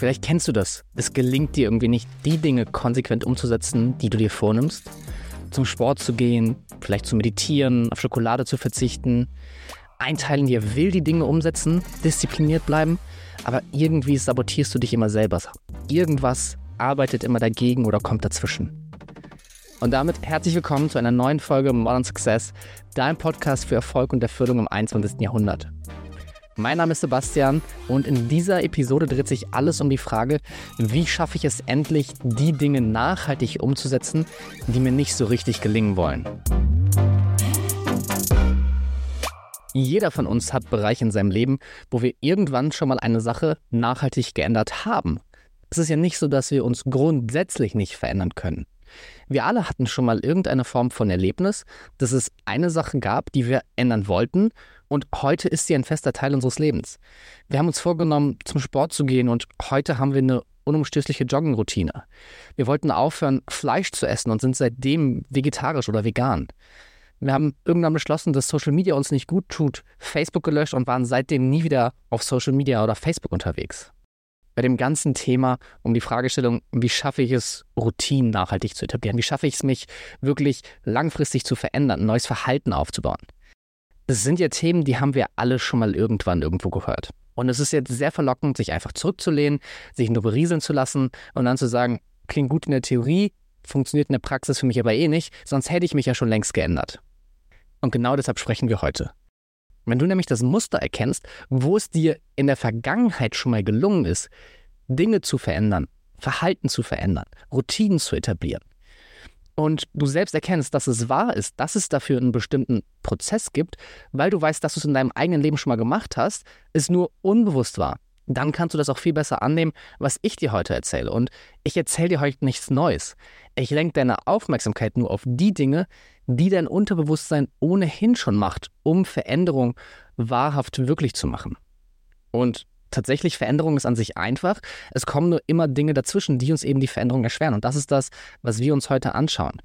Vielleicht kennst du das. Es gelingt dir irgendwie nicht, die Dinge konsequent umzusetzen, die du dir vornimmst. Zum Sport zu gehen, vielleicht zu meditieren, auf Schokolade zu verzichten. Ein Teil in dir will die Dinge umsetzen, diszipliniert bleiben, aber irgendwie sabotierst du dich immer selber. Irgendwas arbeitet immer dagegen oder kommt dazwischen. Und damit herzlich willkommen zu einer neuen Folge Modern Success, dein Podcast für Erfolg und Erfüllung im 21. Jahrhundert. Mein Name ist Sebastian und in dieser Episode dreht sich alles um die Frage, wie schaffe ich es endlich, die Dinge nachhaltig umzusetzen, die mir nicht so richtig gelingen wollen. Jeder von uns hat Bereiche in seinem Leben, wo wir irgendwann schon mal eine Sache nachhaltig geändert haben. Es ist ja nicht so, dass wir uns grundsätzlich nicht verändern können. Wir alle hatten schon mal irgendeine Form von Erlebnis, dass es eine Sache gab, die wir ändern wollten und heute ist sie ein fester Teil unseres Lebens. Wir haben uns vorgenommen, zum Sport zu gehen und heute haben wir eine unumstößliche Joggenroutine. Wir wollten aufhören, Fleisch zu essen und sind seitdem vegetarisch oder vegan. Wir haben irgendwann beschlossen, dass Social Media uns nicht gut tut, Facebook gelöscht und waren seitdem nie wieder auf Social Media oder Facebook unterwegs. Bei dem ganzen Thema um die Fragestellung, wie schaffe ich es, Routinen nachhaltig zu etablieren? Wie schaffe ich es, mich wirklich langfristig zu verändern, ein neues Verhalten aufzubauen? Das sind ja Themen, die haben wir alle schon mal irgendwann irgendwo gehört. Und es ist jetzt sehr verlockend, sich einfach zurückzulehnen, sich nur berieseln zu lassen und dann zu sagen, klingt gut in der Theorie, funktioniert in der Praxis für mich aber eh nicht, sonst hätte ich mich ja schon längst geändert. Und genau deshalb sprechen wir heute. Wenn du nämlich das Muster erkennst, wo es dir in der Vergangenheit schon mal gelungen ist, Dinge zu verändern, Verhalten zu verändern, Routinen zu etablieren, und du selbst erkennst, dass es wahr ist, dass es dafür einen bestimmten Prozess gibt, weil du weißt, dass du es in deinem eigenen Leben schon mal gemacht hast, es nur unbewusst war, dann kannst du das auch viel besser annehmen, was ich dir heute erzähle. Und ich erzähle dir heute nichts Neues. Ich lenke deine Aufmerksamkeit nur auf die Dinge, die dein Unterbewusstsein ohnehin schon macht, um Veränderung wahrhaft wirklich zu machen. Und tatsächlich, Veränderung ist an sich einfach. Es kommen nur immer Dinge dazwischen, die uns eben die Veränderung erschweren. Und das ist das, was wir uns heute anschauen.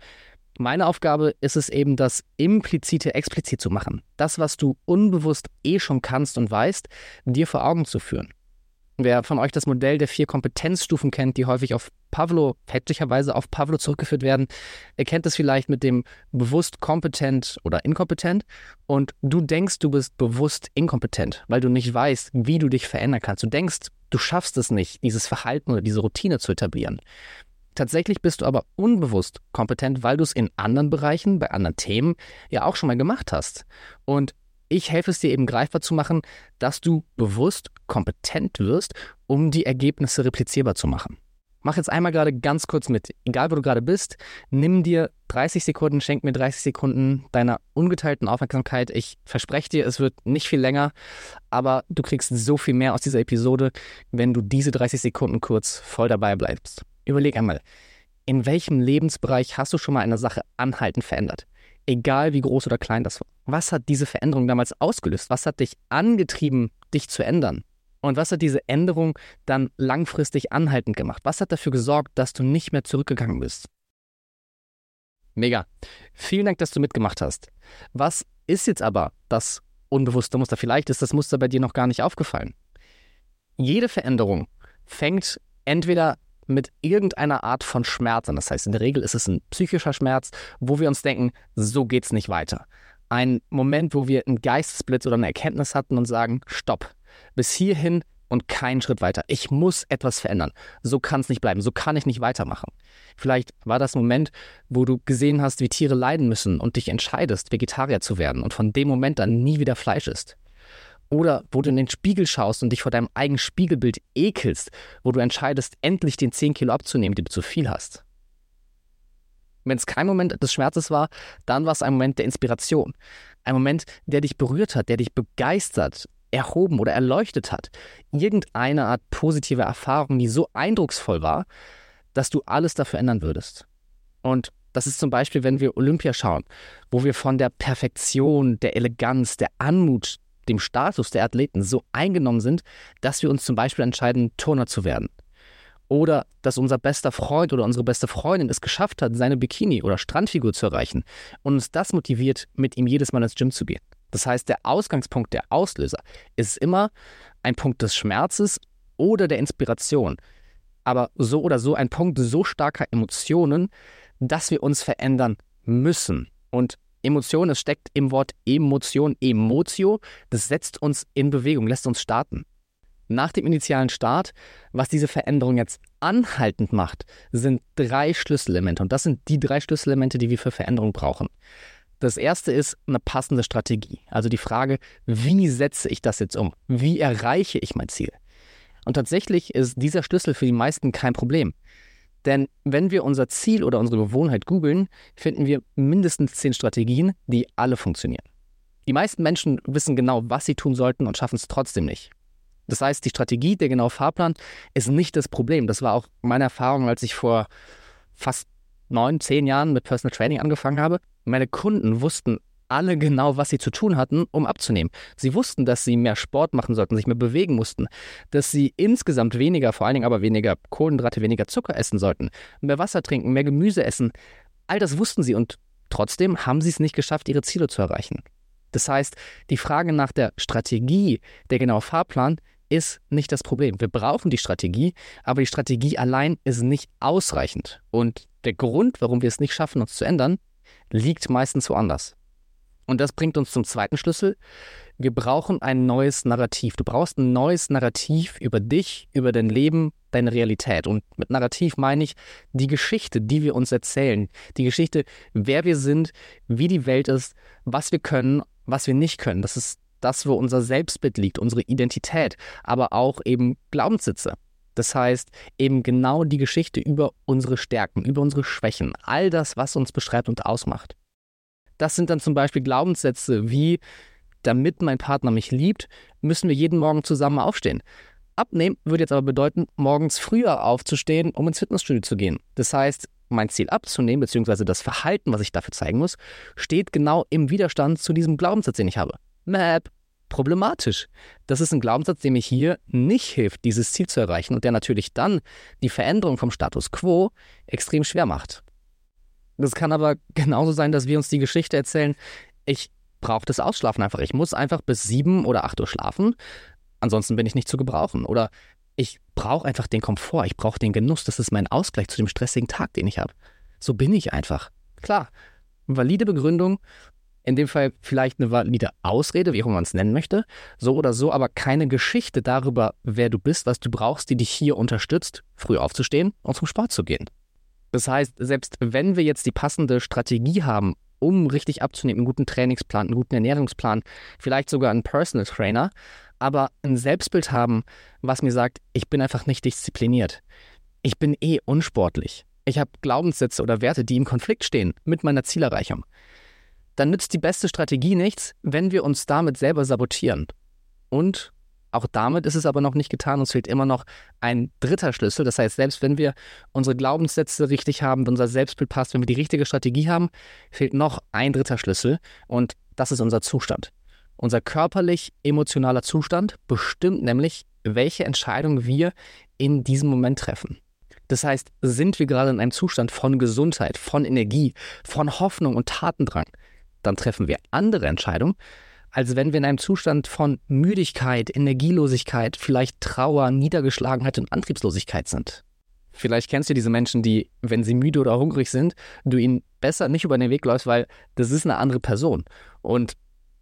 Meine Aufgabe ist es eben, das Implizite explizit zu machen. Das, was du unbewusst eh schon kannst und weißt, dir vor Augen zu führen. Wer von euch das Modell der vier Kompetenzstufen kennt, die häufig auf Pavlo, fälschlicherweise auf Pavlo zurückgeführt werden, erkennt es vielleicht mit dem bewusst kompetent oder inkompetent. Und du denkst, du bist bewusst inkompetent, weil du nicht weißt, wie du dich verändern kannst. Du denkst, du schaffst es nicht, dieses Verhalten oder diese Routine zu etablieren. Tatsächlich bist du aber unbewusst kompetent, weil du es in anderen Bereichen, bei anderen Themen ja auch schon mal gemacht hast. Und ich helfe es dir eben greifbar zu machen, dass du bewusst kompetent wirst, um die Ergebnisse replizierbar zu machen. Mach jetzt einmal gerade ganz kurz mit. Egal, wo du gerade bist, nimm dir 30 Sekunden, schenk mir 30 Sekunden deiner ungeteilten Aufmerksamkeit. Ich verspreche dir, es wird nicht viel länger, aber du kriegst so viel mehr aus dieser Episode, wenn du diese 30 Sekunden kurz voll dabei bleibst. Überleg einmal, in welchem Lebensbereich hast du schon mal eine Sache anhaltend verändert? egal wie groß oder klein das war. Was hat diese Veränderung damals ausgelöst? Was hat dich angetrieben, dich zu ändern? Und was hat diese Änderung dann langfristig anhaltend gemacht? Was hat dafür gesorgt, dass du nicht mehr zurückgegangen bist? Mega. Vielen Dank, dass du mitgemacht hast. Was ist jetzt aber das unbewusste Muster? Vielleicht ist das Muster bei dir noch gar nicht aufgefallen. Jede Veränderung fängt entweder mit irgendeiner Art von Schmerz an. Das heißt, in der Regel ist es ein psychischer Schmerz, wo wir uns denken, so geht's nicht weiter. Ein Moment, wo wir einen Geistesblitz oder eine Erkenntnis hatten und sagen, stopp, bis hierhin und keinen Schritt weiter. Ich muss etwas verändern. So kann es nicht bleiben. So kann ich nicht weitermachen. Vielleicht war das Moment, wo du gesehen hast, wie Tiere leiden müssen und dich entscheidest, Vegetarier zu werden und von dem Moment dann nie wieder Fleisch isst. Oder wo du in den Spiegel schaust und dich vor deinem eigenen Spiegelbild ekelst, wo du entscheidest, endlich den 10 Kilo abzunehmen, die du zu viel hast. Wenn es kein Moment des Schmerzes war, dann war es ein Moment der Inspiration. Ein Moment, der dich berührt hat, der dich begeistert, erhoben oder erleuchtet hat. Irgendeine Art positive Erfahrung, die so eindrucksvoll war, dass du alles dafür ändern würdest. Und das ist zum Beispiel, wenn wir Olympia schauen, wo wir von der Perfektion, der Eleganz, der Anmut dem Status der Athleten so eingenommen sind, dass wir uns zum Beispiel entscheiden, Turner zu werden. Oder dass unser bester Freund oder unsere beste Freundin es geschafft hat, seine Bikini- oder Strandfigur zu erreichen und uns das motiviert, mit ihm jedes Mal ins Gym zu gehen. Das heißt, der Ausgangspunkt, der Auslöser ist immer ein Punkt des Schmerzes oder der Inspiration. Aber so oder so ein Punkt so starker Emotionen, dass wir uns verändern müssen. Und Emotion, es steckt im Wort Emotion, Emotio, das setzt uns in Bewegung, lässt uns starten. Nach dem initialen Start, was diese Veränderung jetzt anhaltend macht, sind drei Schlüsselelemente. Und das sind die drei Schlüsselelemente, die wir für Veränderung brauchen. Das erste ist eine passende Strategie. Also die Frage, wie setze ich das jetzt um? Wie erreiche ich mein Ziel? Und tatsächlich ist dieser Schlüssel für die meisten kein Problem. Denn wenn wir unser Ziel oder unsere Gewohnheit googeln, finden wir mindestens zehn Strategien, die alle funktionieren. Die meisten Menschen wissen genau, was sie tun sollten und schaffen es trotzdem nicht. Das heißt, die Strategie, der genaue Fahrplan ist nicht das Problem. Das war auch meine Erfahrung, als ich vor fast neun, zehn Jahren mit Personal Training angefangen habe. Meine Kunden wussten alle genau, was sie zu tun hatten, um abzunehmen. Sie wussten, dass sie mehr Sport machen sollten, sich mehr bewegen mussten, dass sie insgesamt weniger, vor allen Dingen aber weniger Kohlenhydrate, weniger Zucker essen sollten, mehr Wasser trinken, mehr Gemüse essen. All das wussten sie und trotzdem haben sie es nicht geschafft, ihre Ziele zu erreichen. Das heißt, die Frage nach der Strategie, der genaue Fahrplan, ist nicht das Problem. Wir brauchen die Strategie, aber die Strategie allein ist nicht ausreichend. Und der Grund, warum wir es nicht schaffen, uns zu ändern, liegt meistens woanders. Und das bringt uns zum zweiten Schlüssel. Wir brauchen ein neues Narrativ. Du brauchst ein neues Narrativ über dich, über dein Leben, deine Realität. Und mit Narrativ meine ich die Geschichte, die wir uns erzählen. Die Geschichte, wer wir sind, wie die Welt ist, was wir können, was wir nicht können. Das ist das, wo unser Selbstbild liegt, unsere Identität, aber auch eben Glaubenssitze. Das heißt, eben genau die Geschichte über unsere Stärken, über unsere Schwächen, all das, was uns beschreibt und ausmacht. Das sind dann zum Beispiel Glaubenssätze wie, damit mein Partner mich liebt, müssen wir jeden Morgen zusammen aufstehen. Abnehmen würde jetzt aber bedeuten, morgens früher aufzustehen, um ins Fitnessstudio zu gehen. Das heißt, mein Ziel abzunehmen, beziehungsweise das Verhalten, was ich dafür zeigen muss, steht genau im Widerstand zu diesem Glaubenssatz, den ich habe. Map, problematisch. Das ist ein Glaubenssatz, der mir hier nicht hilft, dieses Ziel zu erreichen und der natürlich dann die Veränderung vom Status quo extrem schwer macht. Das kann aber genauso sein, dass wir uns die Geschichte erzählen, ich brauche das Ausschlafen einfach. Ich muss einfach bis sieben oder acht Uhr schlafen, ansonsten bin ich nicht zu gebrauchen. Oder ich brauche einfach den Komfort, ich brauche den Genuss, das ist mein Ausgleich zu dem stressigen Tag, den ich habe. So bin ich einfach. Klar, valide Begründung, in dem Fall vielleicht eine valide Ausrede, wie auch immer man es nennen möchte, so oder so, aber keine Geschichte darüber, wer du bist, was du brauchst, die dich hier unterstützt, früh aufzustehen und zum Sport zu gehen. Das heißt, selbst wenn wir jetzt die passende Strategie haben, um richtig abzunehmen, einen guten Trainingsplan, einen guten Ernährungsplan, vielleicht sogar einen Personal Trainer, aber ein Selbstbild haben, was mir sagt, ich bin einfach nicht diszipliniert. Ich bin eh unsportlich. Ich habe Glaubenssätze oder Werte, die im Konflikt stehen mit meiner Zielerreichung. Dann nützt die beste Strategie nichts, wenn wir uns damit selber sabotieren. Und auch damit ist es aber noch nicht getan. Uns fehlt immer noch ein dritter Schlüssel. Das heißt, selbst wenn wir unsere Glaubenssätze richtig haben, wenn unser Selbstbild passt, wenn wir die richtige Strategie haben, fehlt noch ein dritter Schlüssel. Und das ist unser Zustand. Unser körperlich-emotionaler Zustand bestimmt nämlich, welche Entscheidung wir in diesem Moment treffen. Das heißt, sind wir gerade in einem Zustand von Gesundheit, von Energie, von Hoffnung und Tatendrang, dann treffen wir andere Entscheidungen, als wenn wir in einem Zustand von Müdigkeit, Energielosigkeit, vielleicht Trauer, Niedergeschlagenheit und Antriebslosigkeit sind. Vielleicht kennst du diese Menschen, die, wenn sie müde oder hungrig sind, du ihnen besser nicht über den Weg läufst, weil das ist eine andere Person. Und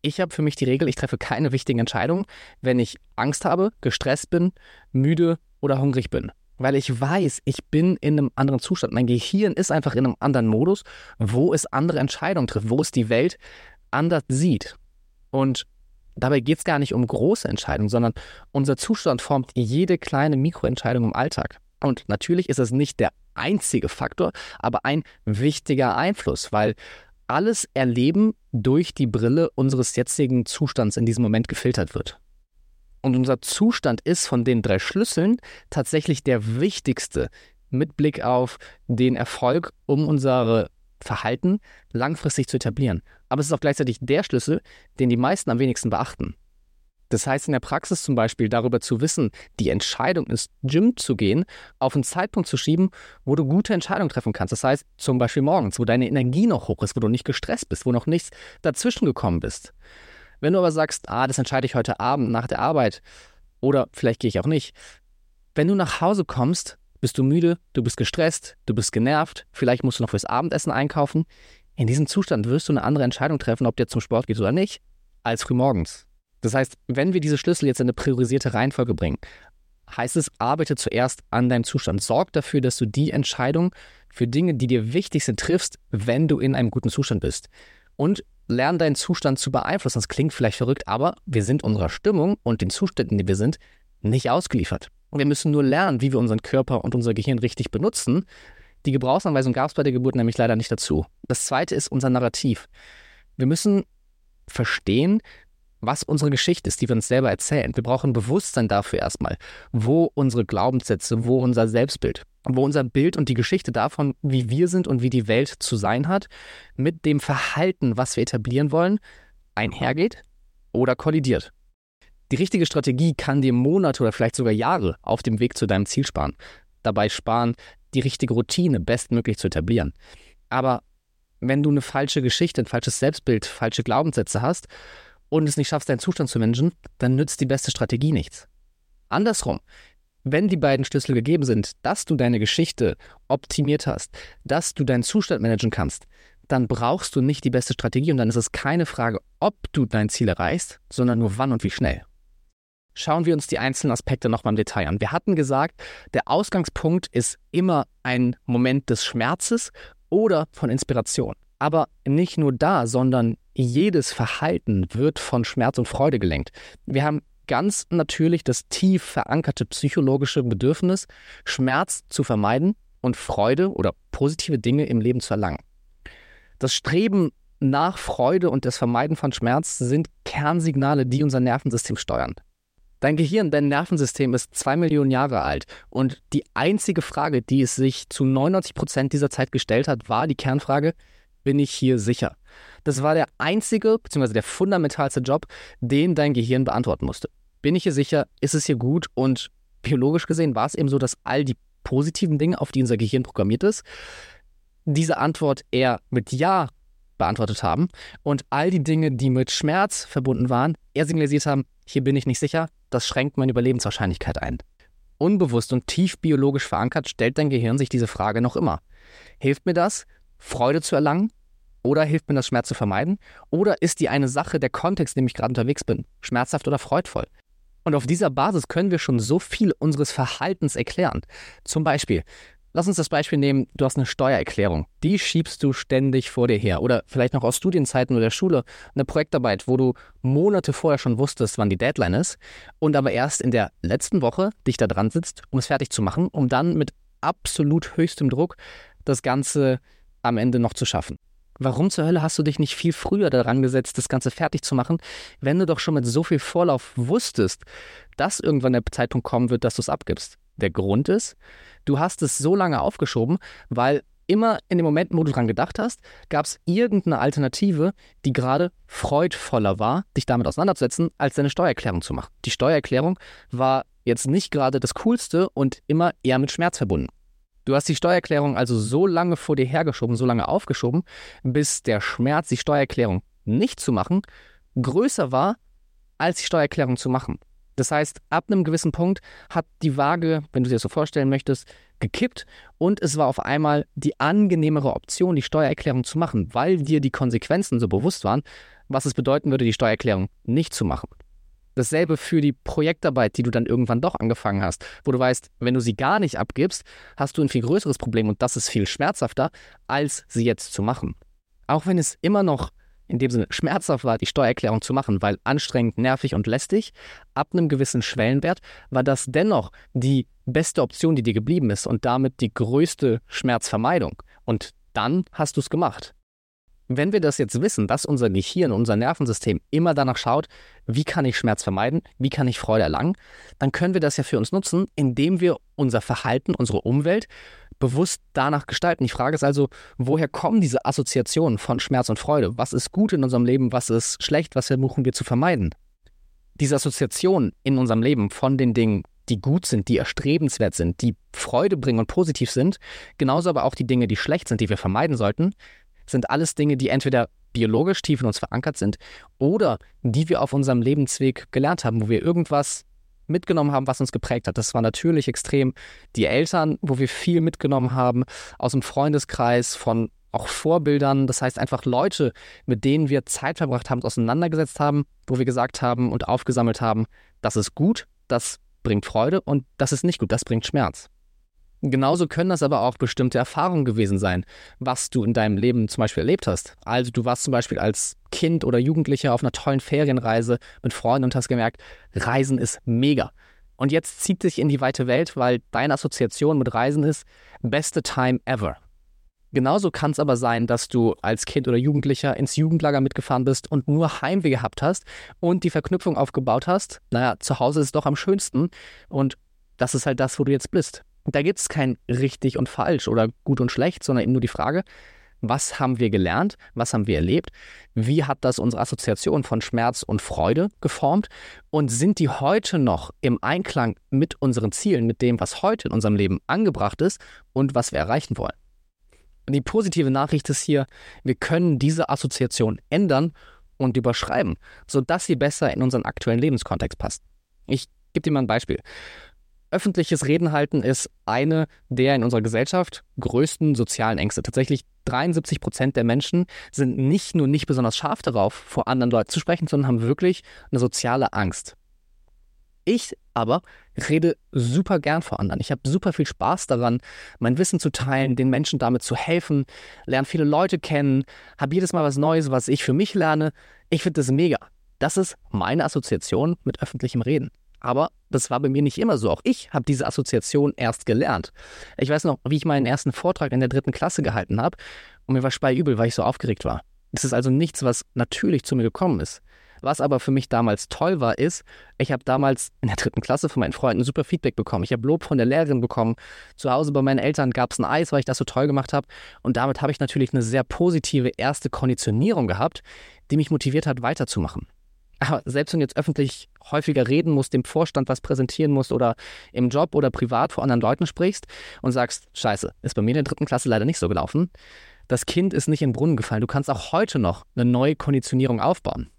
ich habe für mich die Regel, ich treffe keine wichtigen Entscheidungen, wenn ich Angst habe, gestresst bin, müde oder hungrig bin. Weil ich weiß, ich bin in einem anderen Zustand. Mein Gehirn ist einfach in einem anderen Modus, wo es andere Entscheidungen trifft, wo es die Welt anders sieht. Und dabei geht es gar nicht um große Entscheidungen, sondern unser Zustand formt jede kleine Mikroentscheidung im Alltag. Und natürlich ist es nicht der einzige Faktor, aber ein wichtiger Einfluss, weil alles Erleben durch die Brille unseres jetzigen Zustands in diesem Moment gefiltert wird. Und unser Zustand ist von den drei Schlüsseln tatsächlich der wichtigste mit Blick auf den Erfolg, um unsere Verhalten langfristig zu etablieren. Aber es ist auch gleichzeitig der Schlüssel, den die meisten am wenigsten beachten. Das heißt in der Praxis zum Beispiel darüber zu wissen, die Entscheidung ins Gym zu gehen, auf einen Zeitpunkt zu schieben, wo du gute Entscheidungen treffen kannst. Das heißt zum Beispiel morgens, wo deine Energie noch hoch ist, wo du nicht gestresst bist, wo noch nichts dazwischen gekommen bist. Wenn du aber sagst, ah, das entscheide ich heute Abend nach der Arbeit oder vielleicht gehe ich auch nicht, Wenn du nach Hause kommst, bist du müde, du bist gestresst, du bist genervt, vielleicht musst du noch fürs Abendessen einkaufen. In diesem Zustand wirst du eine andere Entscheidung treffen, ob der zum Sport geht oder nicht, als frühmorgens. Das heißt, wenn wir diese Schlüssel jetzt in eine priorisierte Reihenfolge bringen, heißt es, arbeite zuerst an deinem Zustand. Sorg dafür, dass du die Entscheidung für Dinge, die dir wichtig sind, triffst, wenn du in einem guten Zustand bist. Und lern deinen Zustand zu beeinflussen. Das klingt vielleicht verrückt, aber wir sind unserer Stimmung und den Zuständen, die wir sind, nicht ausgeliefert. Wir müssen nur lernen, wie wir unseren Körper und unser Gehirn richtig benutzen. Die Gebrauchsanweisung gab es bei der Geburt nämlich leider nicht dazu. Das zweite ist unser Narrativ. Wir müssen verstehen, was unsere Geschichte ist, die wir uns selber erzählen. Wir brauchen Bewusstsein dafür erstmal, wo unsere Glaubenssätze, wo unser Selbstbild, wo unser Bild und die Geschichte davon, wie wir sind und wie die Welt zu sein hat, mit dem Verhalten, was wir etablieren wollen, einhergeht oder kollidiert. Die richtige Strategie kann dir Monate oder vielleicht sogar Jahre auf dem Weg zu deinem Ziel sparen. Dabei sparen, die richtige Routine bestmöglich zu etablieren. Aber wenn du eine falsche Geschichte, ein falsches Selbstbild, falsche Glaubenssätze hast und es nicht schaffst, deinen Zustand zu managen, dann nützt die beste Strategie nichts. Andersrum, wenn die beiden Schlüssel gegeben sind, dass du deine Geschichte optimiert hast, dass du deinen Zustand managen kannst, dann brauchst du nicht die beste Strategie und dann ist es keine Frage, ob du dein Ziel erreichst, sondern nur wann und wie schnell. Schauen wir uns die einzelnen Aspekte nochmal im Detail an. Wir hatten gesagt, der Ausgangspunkt ist immer ein Moment des Schmerzes oder von Inspiration. Aber nicht nur da, sondern jedes Verhalten wird von Schmerz und Freude gelenkt. Wir haben ganz natürlich das tief verankerte psychologische Bedürfnis, Schmerz zu vermeiden und Freude oder positive Dinge im Leben zu erlangen. Das Streben nach Freude und das Vermeiden von Schmerz sind Kernsignale, die unser Nervensystem steuern. Dein Gehirn, dein Nervensystem ist zwei Millionen Jahre alt und die einzige Frage, die es sich zu 99 Prozent dieser Zeit gestellt hat, war die Kernfrage, bin ich hier sicher? Das war der einzige bzw. der fundamentalste Job, den dein Gehirn beantworten musste. Bin ich hier sicher? Ist es hier gut? Und biologisch gesehen war es eben so, dass all die positiven Dinge, auf die unser Gehirn programmiert ist, diese Antwort eher mit Ja beantwortet haben und all die Dinge, die mit Schmerz verbunden waren, eher signalisiert haben, hier bin ich nicht sicher, das schränkt meine Überlebenswahrscheinlichkeit ein. Unbewusst und tief biologisch verankert stellt dein Gehirn sich diese Frage noch immer. Hilft mir das, Freude zu erlangen? Oder hilft mir das, Schmerz zu vermeiden? Oder ist die eine Sache der Kontext, in dem ich gerade unterwegs bin, schmerzhaft oder freudvoll? Und auf dieser Basis können wir schon so viel unseres Verhaltens erklären. Zum Beispiel, lass uns das Beispiel nehmen, du hast eine Steuererklärung. Die schiebst du ständig vor dir her. Oder vielleicht noch aus Studienzeiten oder der Schule eine Projektarbeit, wo du Monate vorher schon wusstest, wann die Deadline ist und aber erst in der letzten Woche dich da dran sitzt, um es fertig zu machen, um dann mit absolut höchstem Druck das Ganze am Ende noch zu schaffen. Warum zur Hölle hast du dich nicht viel früher daran gesetzt, das Ganze fertig zu machen, wenn du doch schon mit so viel Vorlauf wusstest, dass irgendwann der Zeitpunkt kommen wird, dass du es abgibst? Der Grund ist, du hast es so lange aufgeschoben, weil immer in dem Moment, wo du dran gedacht hast, gab es irgendeine Alternative, die gerade freudvoller war, dich damit auseinanderzusetzen, als deine Steuererklärung zu machen. Die Steuererklärung war jetzt nicht gerade das Coolste und immer eher mit Schmerz verbunden. Du hast die Steuererklärung also so lange vor dir hergeschoben, so lange aufgeschoben, bis der Schmerz, die Steuererklärung nicht zu machen, größer war, als die Steuererklärung zu machen. Das heißt, ab einem gewissen Punkt hat die Waage, wenn du dir das so vorstellen möchtest, gekippt und es war auf einmal die angenehmere Option, die Steuererklärung zu machen, weil dir die Konsequenzen so bewusst waren, was es bedeuten würde, die Steuererklärung nicht zu machen. Dasselbe für die Projektarbeit, die du dann irgendwann doch angefangen hast, wo du weißt, wenn du sie gar nicht abgibst, hast du ein viel größeres Problem und das ist viel schmerzhafter, als sie jetzt zu machen. Auch wenn es immer noch in dem Sinne schmerzhaft war, die Steuererklärung zu machen, weil anstrengend, nervig und lästig, ab einem gewissen Schwellenwert war das dennoch die beste Option, die dir geblieben ist und damit die größte Schmerzvermeidung. Und dann hast du es gemacht. Wenn wir das jetzt wissen, dass unser Gehirn, unser Nervensystem immer danach schaut, wie kann ich Schmerz vermeiden, wie kann ich Freude erlangen, dann können wir das ja für uns nutzen, indem wir unser Verhalten, unsere Umwelt bewusst danach gestalten. Die Frage ist also, woher kommen diese Assoziationen von Schmerz und Freude? Was ist gut in unserem Leben, was ist schlecht, was versuchen wir zu vermeiden? Diese Assoziationen in unserem Leben von den Dingen, die gut sind, die erstrebenswert sind, die Freude bringen und positiv sind, genauso aber auch die Dinge, die schlecht sind, die wir vermeiden sollten, sind alles Dinge, die entweder biologisch tief in uns verankert sind oder die wir auf unserem Lebensweg gelernt haben, wo wir irgendwas mitgenommen haben, was uns geprägt hat. Das war natürlich extrem die Eltern, wo wir viel mitgenommen haben aus dem Freundeskreis, von auch Vorbildern. Das heißt einfach Leute, mit denen wir Zeit verbracht haben, auseinandergesetzt haben, wo wir gesagt haben und aufgesammelt haben, das ist gut, das bringt Freude und das ist nicht gut, das bringt Schmerz. Genauso können das aber auch bestimmte Erfahrungen gewesen sein, was du in deinem Leben zum Beispiel erlebt hast. Also du warst zum Beispiel als Kind oder Jugendlicher auf einer tollen Ferienreise mit Freunden und hast gemerkt, Reisen ist mega. Und jetzt zieht dich in die weite Welt, weil deine Assoziation mit Reisen ist, beste Time ever. Genauso kann es aber sein, dass du als Kind oder Jugendlicher ins Jugendlager mitgefahren bist und nur Heimweh gehabt hast und die Verknüpfung aufgebaut hast. Naja, zu Hause ist es doch am schönsten und das ist halt das, wo du jetzt bist. Da gibt es kein richtig und falsch oder gut und schlecht, sondern eben nur die Frage, was haben wir gelernt, was haben wir erlebt, wie hat das unsere Assoziation von Schmerz und Freude geformt und sind die heute noch im Einklang mit unseren Zielen, mit dem, was heute in unserem Leben angebracht ist und was wir erreichen wollen. Die positive Nachricht ist hier, wir können diese Assoziation ändern und überschreiben, sodass sie besser in unseren aktuellen Lebenskontext passt. Ich gebe dir mal ein Beispiel. Öffentliches Reden halten ist eine der in unserer Gesellschaft größten sozialen Ängste. Tatsächlich 73 Prozent der Menschen sind nicht nur nicht besonders scharf darauf, vor anderen Leuten zu sprechen, sondern haben wirklich eine soziale Angst. Ich aber rede super gern vor anderen. Ich habe super viel Spaß daran, mein Wissen zu teilen, den Menschen damit zu helfen, lerne viele Leute kennen, habe jedes Mal was Neues, was ich für mich lerne. Ich finde das mega. Das ist meine Assoziation mit öffentlichem Reden. Aber das war bei mir nicht immer so. Auch ich habe diese Assoziation erst gelernt. Ich weiß noch, wie ich meinen ersten Vortrag in der dritten Klasse gehalten habe und mir war speiübel, weil ich so aufgeregt war. Das ist also nichts, was natürlich zu mir gekommen ist. Was aber für mich damals toll war, ist, ich habe damals in der dritten Klasse von meinen Freunden super Feedback bekommen. Ich habe Lob von der Lehrerin bekommen. Zu Hause bei meinen Eltern gab es ein Eis, weil ich das so toll gemacht habe. Und damit habe ich natürlich eine sehr positive erste Konditionierung gehabt, die mich motiviert hat, weiterzumachen. Aber selbst wenn du jetzt öffentlich häufiger reden musst, dem Vorstand was präsentieren musst oder im Job oder privat vor anderen Leuten sprichst und sagst, scheiße, ist bei mir in der dritten Klasse leider nicht so gelaufen. Das Kind ist nicht in den Brunnen gefallen. Du kannst auch heute noch eine neue Konditionierung aufbauen.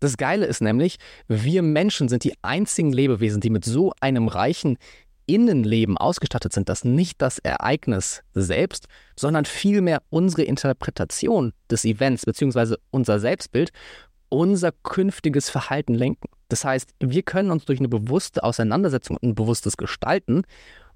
Das Geile ist nämlich, wir Menschen sind die einzigen Lebewesen, die mit so einem reichen Innenleben ausgestattet sind, dass nicht das Ereignis selbst, sondern vielmehr unsere Interpretation des Events bzw. unser Selbstbild unser künftiges Verhalten lenken. Das heißt, wir können uns durch eine bewusste Auseinandersetzung und ein bewusstes Gestalten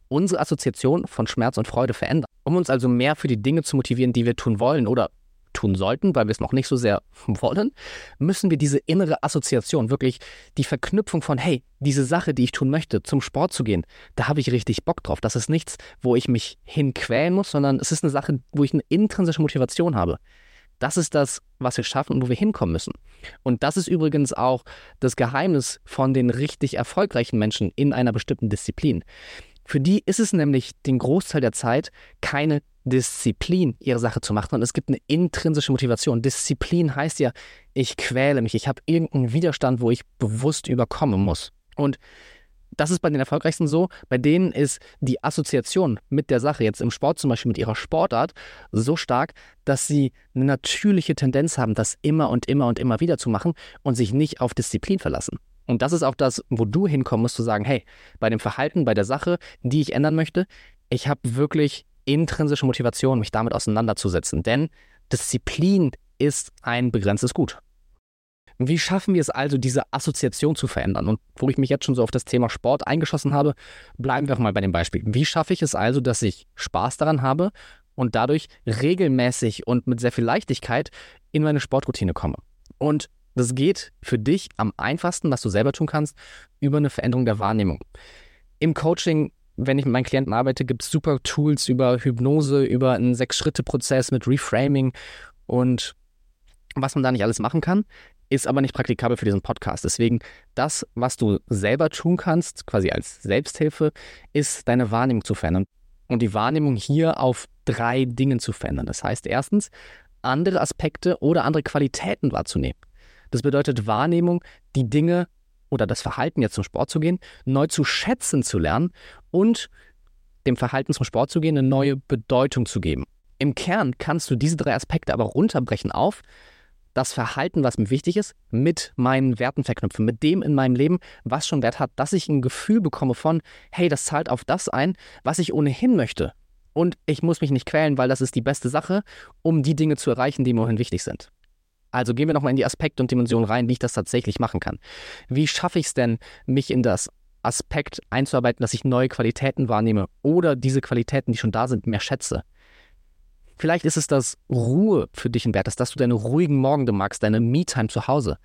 unsere Assoziation von Schmerz und Freude verändern. Um uns also mehr für die Dinge zu motivieren, die wir tun wollen oder tun sollten, weil wir es noch nicht so sehr wollen, müssen wir diese innere Assoziation, wirklich die Verknüpfung von, hey, diese Sache, die ich tun möchte, zum Sport zu gehen, da habe ich richtig Bock drauf. Das ist nichts, wo ich mich hinquälen muss, sondern es ist eine Sache, wo ich eine intrinsische Motivation habe. Das ist das, was wir schaffen und wo wir hinkommen müssen. Und das ist übrigens auch das Geheimnis von den richtig erfolgreichen Menschen in einer bestimmten Disziplin. Für die ist es nämlich den Großteil der Zeit keine Disziplin, ihre Sache zu machen, sondern es gibt eine intrinsische Motivation. Disziplin heißt ja, ich quäle mich, ich habe irgendeinen Widerstand, wo ich bewusst überkommen muss. Und das ist bei den Erfolgreichsten so. Bei denen ist die Assoziation mit der Sache, jetzt im Sport zum Beispiel mit ihrer Sportart, so stark, dass sie eine natürliche Tendenz haben, das immer und immer und immer wieder zu machen und sich nicht auf Disziplin verlassen. Und das ist auch das, wo du hinkommen musst, zu sagen, hey, bei dem Verhalten, bei der Sache, die ich ändern möchte, ich habe wirklich intrinsische Motivation, mich damit auseinanderzusetzen. Denn Disziplin ist ein begrenztes Gut. Wie schaffen wir es also, diese Assoziation zu verändern? Und wo ich mich jetzt schon so auf das Thema Sport eingeschossen habe, bleiben wir auch mal bei dem Beispiel. Wie schaffe ich es also, dass ich Spaß daran habe und dadurch regelmäßig und mit sehr viel Leichtigkeit in meine Sportroutine komme? Und das geht für dich am einfachsten, was du selber tun kannst, über eine Veränderung der Wahrnehmung. Im Coaching wenn ich mit meinen Klienten arbeite, gibt es super Tools über Hypnose, über einen Sechs-Schritte-Prozess mit Reframing und was man da nicht alles machen kann ist aber nicht praktikabel für diesen Podcast. Deswegen das, was du selber tun kannst, quasi als Selbsthilfe, ist deine Wahrnehmung zu verändern. Und die Wahrnehmung hier auf drei Dingen zu verändern. Das heißt erstens, andere Aspekte oder andere Qualitäten wahrzunehmen. Das bedeutet Wahrnehmung, die Dinge oder das Verhalten jetzt zum Sport zu gehen, neu zu schätzen zu lernen und dem Verhalten zum Sport zu gehen eine neue Bedeutung zu geben. Im Kern kannst du diese drei Aspekte aber runterbrechen auf das Verhalten, was mir wichtig ist, mit meinen Werten verknüpfen, mit dem in meinem Leben, was schon Wert hat, dass ich ein Gefühl bekomme von, hey, das zahlt auf das ein, was ich ohnehin möchte. Und ich muss mich nicht quälen, weil das ist die beste Sache, um die Dinge zu erreichen, die mir ohnehin wichtig sind. Also gehen wir nochmal in die Aspekte und Dimensionen rein, wie ich das tatsächlich machen kann. Wie schaffe ich es denn, mich in das Aspekt einzuarbeiten, dass ich neue Qualitäten wahrnehme oder diese Qualitäten, die schon da sind, mehr schätze? Vielleicht ist es das Ruhe für dich ein Wert dass du deine ruhigen Morgen magst, deine Me-Time zu Hause.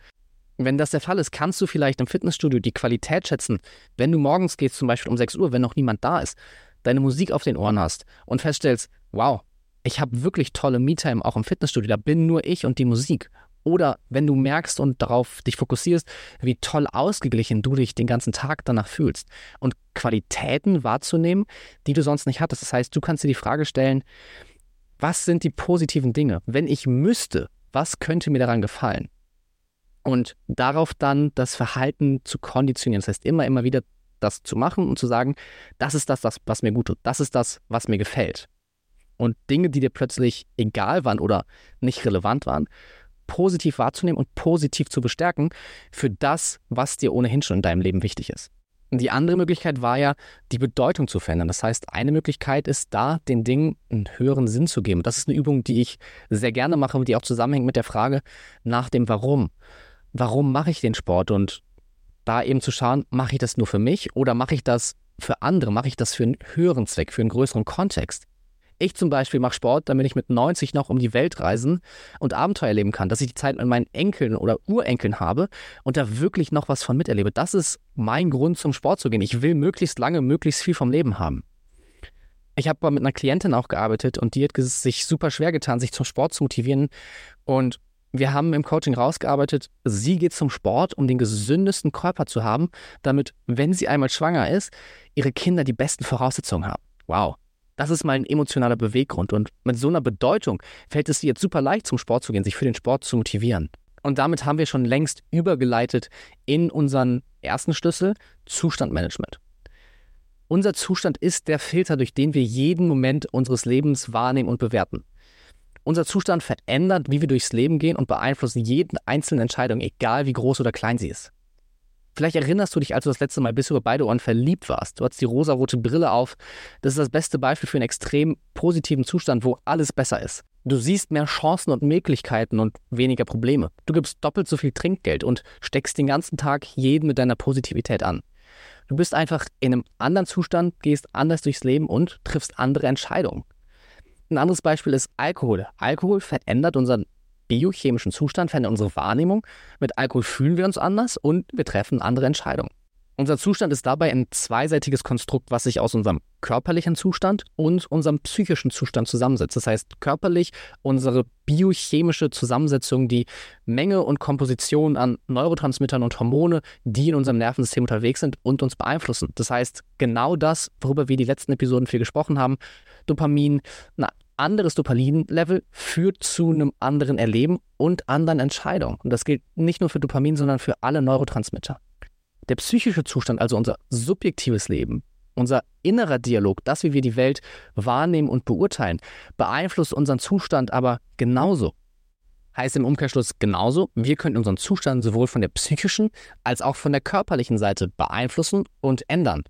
Wenn das der Fall ist, kannst du vielleicht im Fitnessstudio die Qualität schätzen, wenn du morgens gehst, zum Beispiel um 6 Uhr, wenn noch niemand da ist, deine Musik auf den Ohren hast und feststellst, wow, ich habe wirklich tolle Me-Time auch im Fitnessstudio, da bin nur ich und die Musik. Oder wenn du merkst und darauf dich fokussierst, wie toll ausgeglichen du dich den ganzen Tag danach fühlst und Qualitäten wahrzunehmen, die du sonst nicht hattest. Das heißt, du kannst dir die Frage stellen, was sind die positiven Dinge? Wenn ich müsste, was könnte mir daran gefallen? Und darauf dann das Verhalten zu konditionieren. Das heißt, immer, immer wieder das zu machen und zu sagen, das ist das, was mir gut tut. Das ist das, was mir gefällt. Und Dinge, die dir plötzlich egal waren oder nicht relevant waren, positiv wahrzunehmen und positiv zu bestärken für das, was dir ohnehin schon in deinem Leben wichtig ist. Die andere Möglichkeit war ja, die Bedeutung zu verändern. Das heißt, eine Möglichkeit ist da, den Dingen einen höheren Sinn zu geben. Das ist eine Übung, die ich sehr gerne mache und die auch zusammenhängt mit der Frage nach dem Warum. Warum mache ich den Sport? Und da eben zu schauen, mache ich das nur für mich oder mache ich das für andere? Mache ich das für einen höheren Zweck, für einen größeren Kontext? Ich zum Beispiel mache Sport, damit ich mit 90 noch um die Welt reisen und Abenteuer erleben kann, dass ich die Zeit mit meinen Enkeln oder Urenkeln habe und da wirklich noch was von miterlebe. Das ist mein Grund, zum Sport zu gehen. Ich will möglichst lange, möglichst viel vom Leben haben. Ich habe mit einer Klientin auch gearbeitet und die hat sich super schwer getan, sich zum Sport zu motivieren. Und wir haben im Coaching rausgearbeitet, sie geht zum Sport, um den gesündesten Körper zu haben, damit, wenn sie einmal schwanger ist, ihre Kinder die besten Voraussetzungen haben. Wow, das ist mal ein emotionaler Beweggrund. Und mit so einer Bedeutung fällt es dir jetzt super leicht, zum Sport zu gehen, sich für den Sport zu motivieren. Und damit haben wir schon längst übergeleitet in unseren ersten Schlüssel, Zustandmanagement. Unser Zustand ist der Filter, durch den wir jeden Moment unseres Lebens wahrnehmen und bewerten. Unser Zustand verändert, wie wir durchs Leben gehen und beeinflusst jede einzelne Entscheidung, egal wie groß oder klein sie ist. Vielleicht erinnerst du dich, als du das letzte Mal bis über beide Ohren verliebt warst. Du hattest die rosarote Brille auf. Das ist das beste Beispiel für einen extrem positiven Zustand, wo alles besser ist. Du siehst mehr Chancen und Möglichkeiten und weniger Probleme. Du gibst doppelt so viel Trinkgeld und steckst den ganzen Tag jeden mit deiner Positivität an. Du bist einfach in einem anderen Zustand, gehst anders durchs Leben und triffst andere Entscheidungen. Ein anderes Beispiel ist Alkohol. Alkohol verändert unseren biochemischen Zustand verändert unsere Wahrnehmung. Mit Alkohol fühlen wir uns anders und wir treffen andere Entscheidungen. Unser Zustand ist dabei ein zweiseitiges Konstrukt, was sich aus unserem körperlichen Zustand und unserem psychischen Zustand zusammensetzt. Das heißt, körperlich unsere biochemische Zusammensetzung, die Menge und Komposition an Neurotransmittern und Hormone, die in unserem Nervensystem unterwegs sind und uns beeinflussen. Das heißt, genau das, worüber wir die letzten Episoden viel gesprochen haben, Dopamin, eine anderes Dopamin-Level führt zu einem anderen Erleben und anderen Entscheidungen. Und das gilt nicht nur für Dopamin, sondern für alle Neurotransmitter. Der psychische Zustand, also unser subjektives Leben, unser innerer Dialog, das, wie wir die Welt wahrnehmen und beurteilen, beeinflusst unseren Zustand aber genauso. Heißt im Umkehrschluss genauso, wir können unseren Zustand sowohl von der psychischen als auch von der körperlichen Seite beeinflussen und ändern.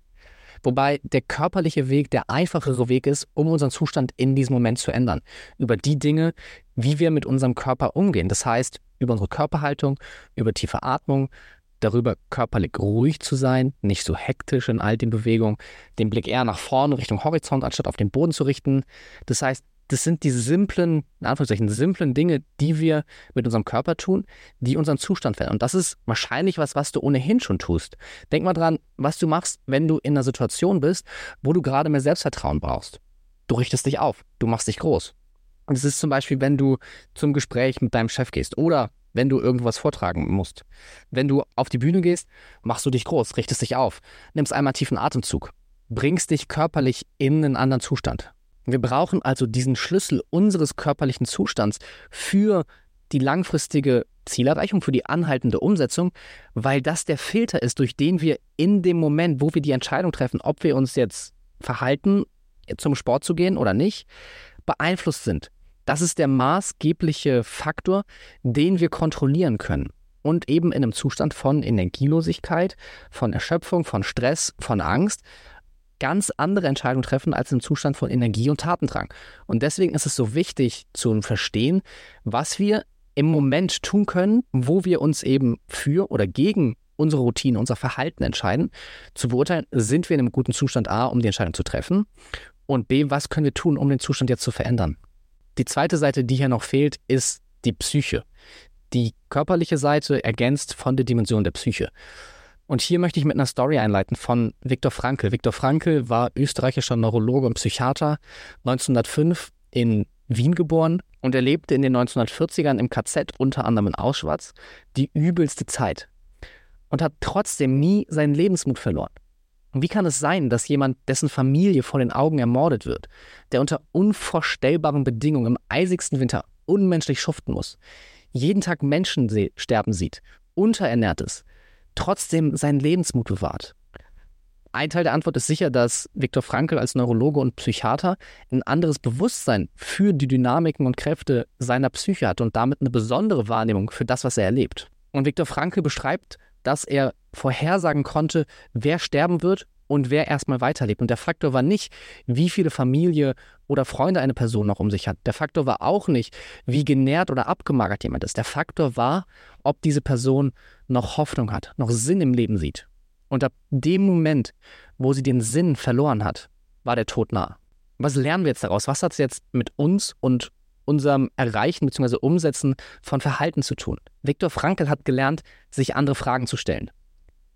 Wobei der körperliche Weg der einfachere Weg ist, um unseren Zustand in diesem Moment zu ändern. Über die Dinge, wie wir mit unserem Körper umgehen. Das heißt, über unsere Körperhaltung, über tiefe Atmung, darüber körperlich ruhig zu sein, nicht so hektisch in all den Bewegungen, den Blick eher nach vorne Richtung Horizont, anstatt auf den Boden zu richten. Das heißt, das sind die simplen, in Anführungszeichen, simplen Dinge, die wir mit unserem Körper tun, die unseren Zustand verändern. Und das ist wahrscheinlich was, was du ohnehin schon tust. Denk mal dran, was du machst, wenn du in einer Situation bist, wo du gerade mehr Selbstvertrauen brauchst. Du richtest dich auf, du machst dich groß. Und es ist zum Beispiel, wenn du zum Gespräch mit deinem Chef gehst oder wenn du irgendwas vortragen musst. Wenn du auf die Bühne gehst, machst du dich groß, richtest dich auf, nimmst einmal tiefen Atemzug, bringst dich körperlich in einen anderen Zustand. Wir brauchen also diesen Schlüssel unseres körperlichen Zustands für die langfristige Zielerreichung, für die anhaltende Umsetzung, weil das der Filter ist, durch den wir in dem Moment, wo wir die Entscheidung treffen, ob wir uns jetzt verhalten, zum Sport zu gehen oder nicht, beeinflusst sind. Das ist der maßgebliche Faktor, den wir kontrollieren können. Und eben in einem Zustand von Energielosigkeit, von Erschöpfung, von Stress, von Angst ganz andere Entscheidungen treffen als im Zustand von Energie und Tatendrang. Und deswegen ist es so wichtig zu verstehen, was wir im Moment tun können, wo wir uns eben für oder gegen unsere Routine, unser Verhalten entscheiden, zu beurteilen, sind wir in einem guten Zustand A, um die Entscheidung zu treffen und B, was können wir tun, um den Zustand jetzt zu verändern. Die zweite Seite, die hier noch fehlt, ist die Psyche. Die körperliche Seite ergänzt von der Dimension der Psyche. Und hier möchte ich mit einer Story einleiten von Viktor Frankl. Viktor Frankl war österreichischer Neurologe und Psychiater, 1905 in Wien geboren und er lebte in den 1940ern im KZ, unter anderem in Auschwitz, die übelste Zeit und hat trotzdem nie seinen Lebensmut verloren. Und wie kann es sein, dass jemand, dessen Familie vor den Augen ermordet wird, der unter unvorstellbaren Bedingungen im eisigsten Winter unmenschlich schuften muss, jeden Tag Menschen sterben sieht, unterernährt ist, trotzdem seinen Lebensmut bewahrt? Ein Teil der Antwort ist sicher, dass Viktor Frankl als Neurologe und Psychiater ein anderes Bewusstsein für die Dynamiken und Kräfte seiner Psyche hat und damit eine besondere Wahrnehmung für das, was er erlebt. Und Viktor Frankl beschreibt, dass er vorhersagen konnte, wer sterben wird und wer erstmal weiterlebt. Und der Faktor war nicht, wie viele Familie oder Freunde eine Person noch um sich hat. Der Faktor war auch nicht, wie genährt oder abgemagert jemand ist. Der Faktor war, ob diese Person noch Hoffnung hat, noch Sinn im Leben sieht. Und ab dem Moment, wo sie den Sinn verloren hat, war der Tod nah. Was lernen wir jetzt daraus? Was hat es jetzt mit uns und unserem Erreichen bzw. Umsetzen von Verhalten zu tun? Viktor Frankl hat gelernt, sich andere Fragen zu stellen.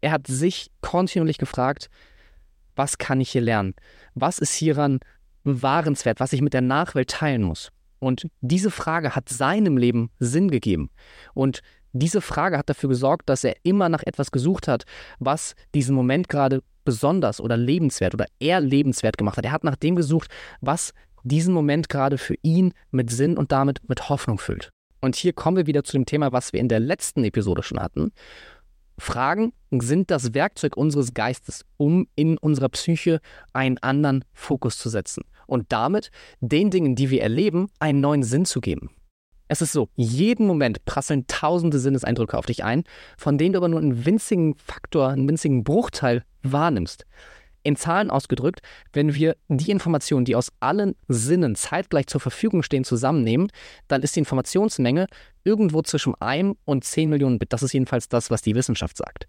Er hat sich kontinuierlich gefragt, was kann ich hier lernen? Was ist hieran bewahrenswert, was ich mit der Nachwelt teilen muss? Und diese Frage hat seinem Leben Sinn gegeben. Und diese Frage hat dafür gesorgt, dass er immer nach etwas gesucht hat, was diesen Moment gerade besonders oder lebenswert oder eher lebenswert gemacht hat. Er hat nach dem gesucht, was diesen Moment gerade für ihn mit Sinn und damit mit Hoffnung füllt. Und hier kommen wir wieder zu dem Thema, was wir in der letzten Episode schon hatten. Fragen sind das Werkzeug unseres Geistes, um in unserer Psyche einen anderen Fokus zu setzen und damit den Dingen, die wir erleben, einen neuen Sinn zu geben. Es ist so, jeden Moment prasseln tausende Sinneseindrücke auf dich ein, von denen du aber nur einen winzigen Faktor, einen winzigen Bruchteil wahrnimmst. In Zahlen ausgedrückt, wenn wir die Informationen, die aus allen Sinnen zeitgleich zur Verfügung stehen, zusammennehmen, dann ist die Informationsmenge irgendwo zwischen 1 und 10 Millionen Bit. Das ist jedenfalls das, was die Wissenschaft sagt.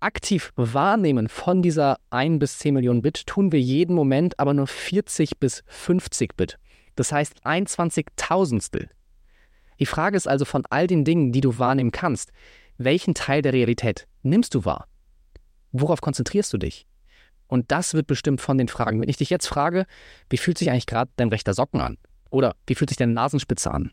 Aktiv wahrnehmen von dieser 1 bis 10 Millionen Bit tun wir jeden Moment aber nur 40 bis 50 Bit. Das heißt ein Zwanzigtausendstel die Frage ist also von all den Dingen, die du wahrnehmen kannst, welchen Teil der Realität nimmst du wahr? Worauf konzentrierst du dich? Und das wird bestimmt von den Fragen. Wenn ich dich jetzt frage, wie fühlt sich eigentlich gerade dein rechter Socken an? Oder wie fühlt sich deine Nasenspitze an?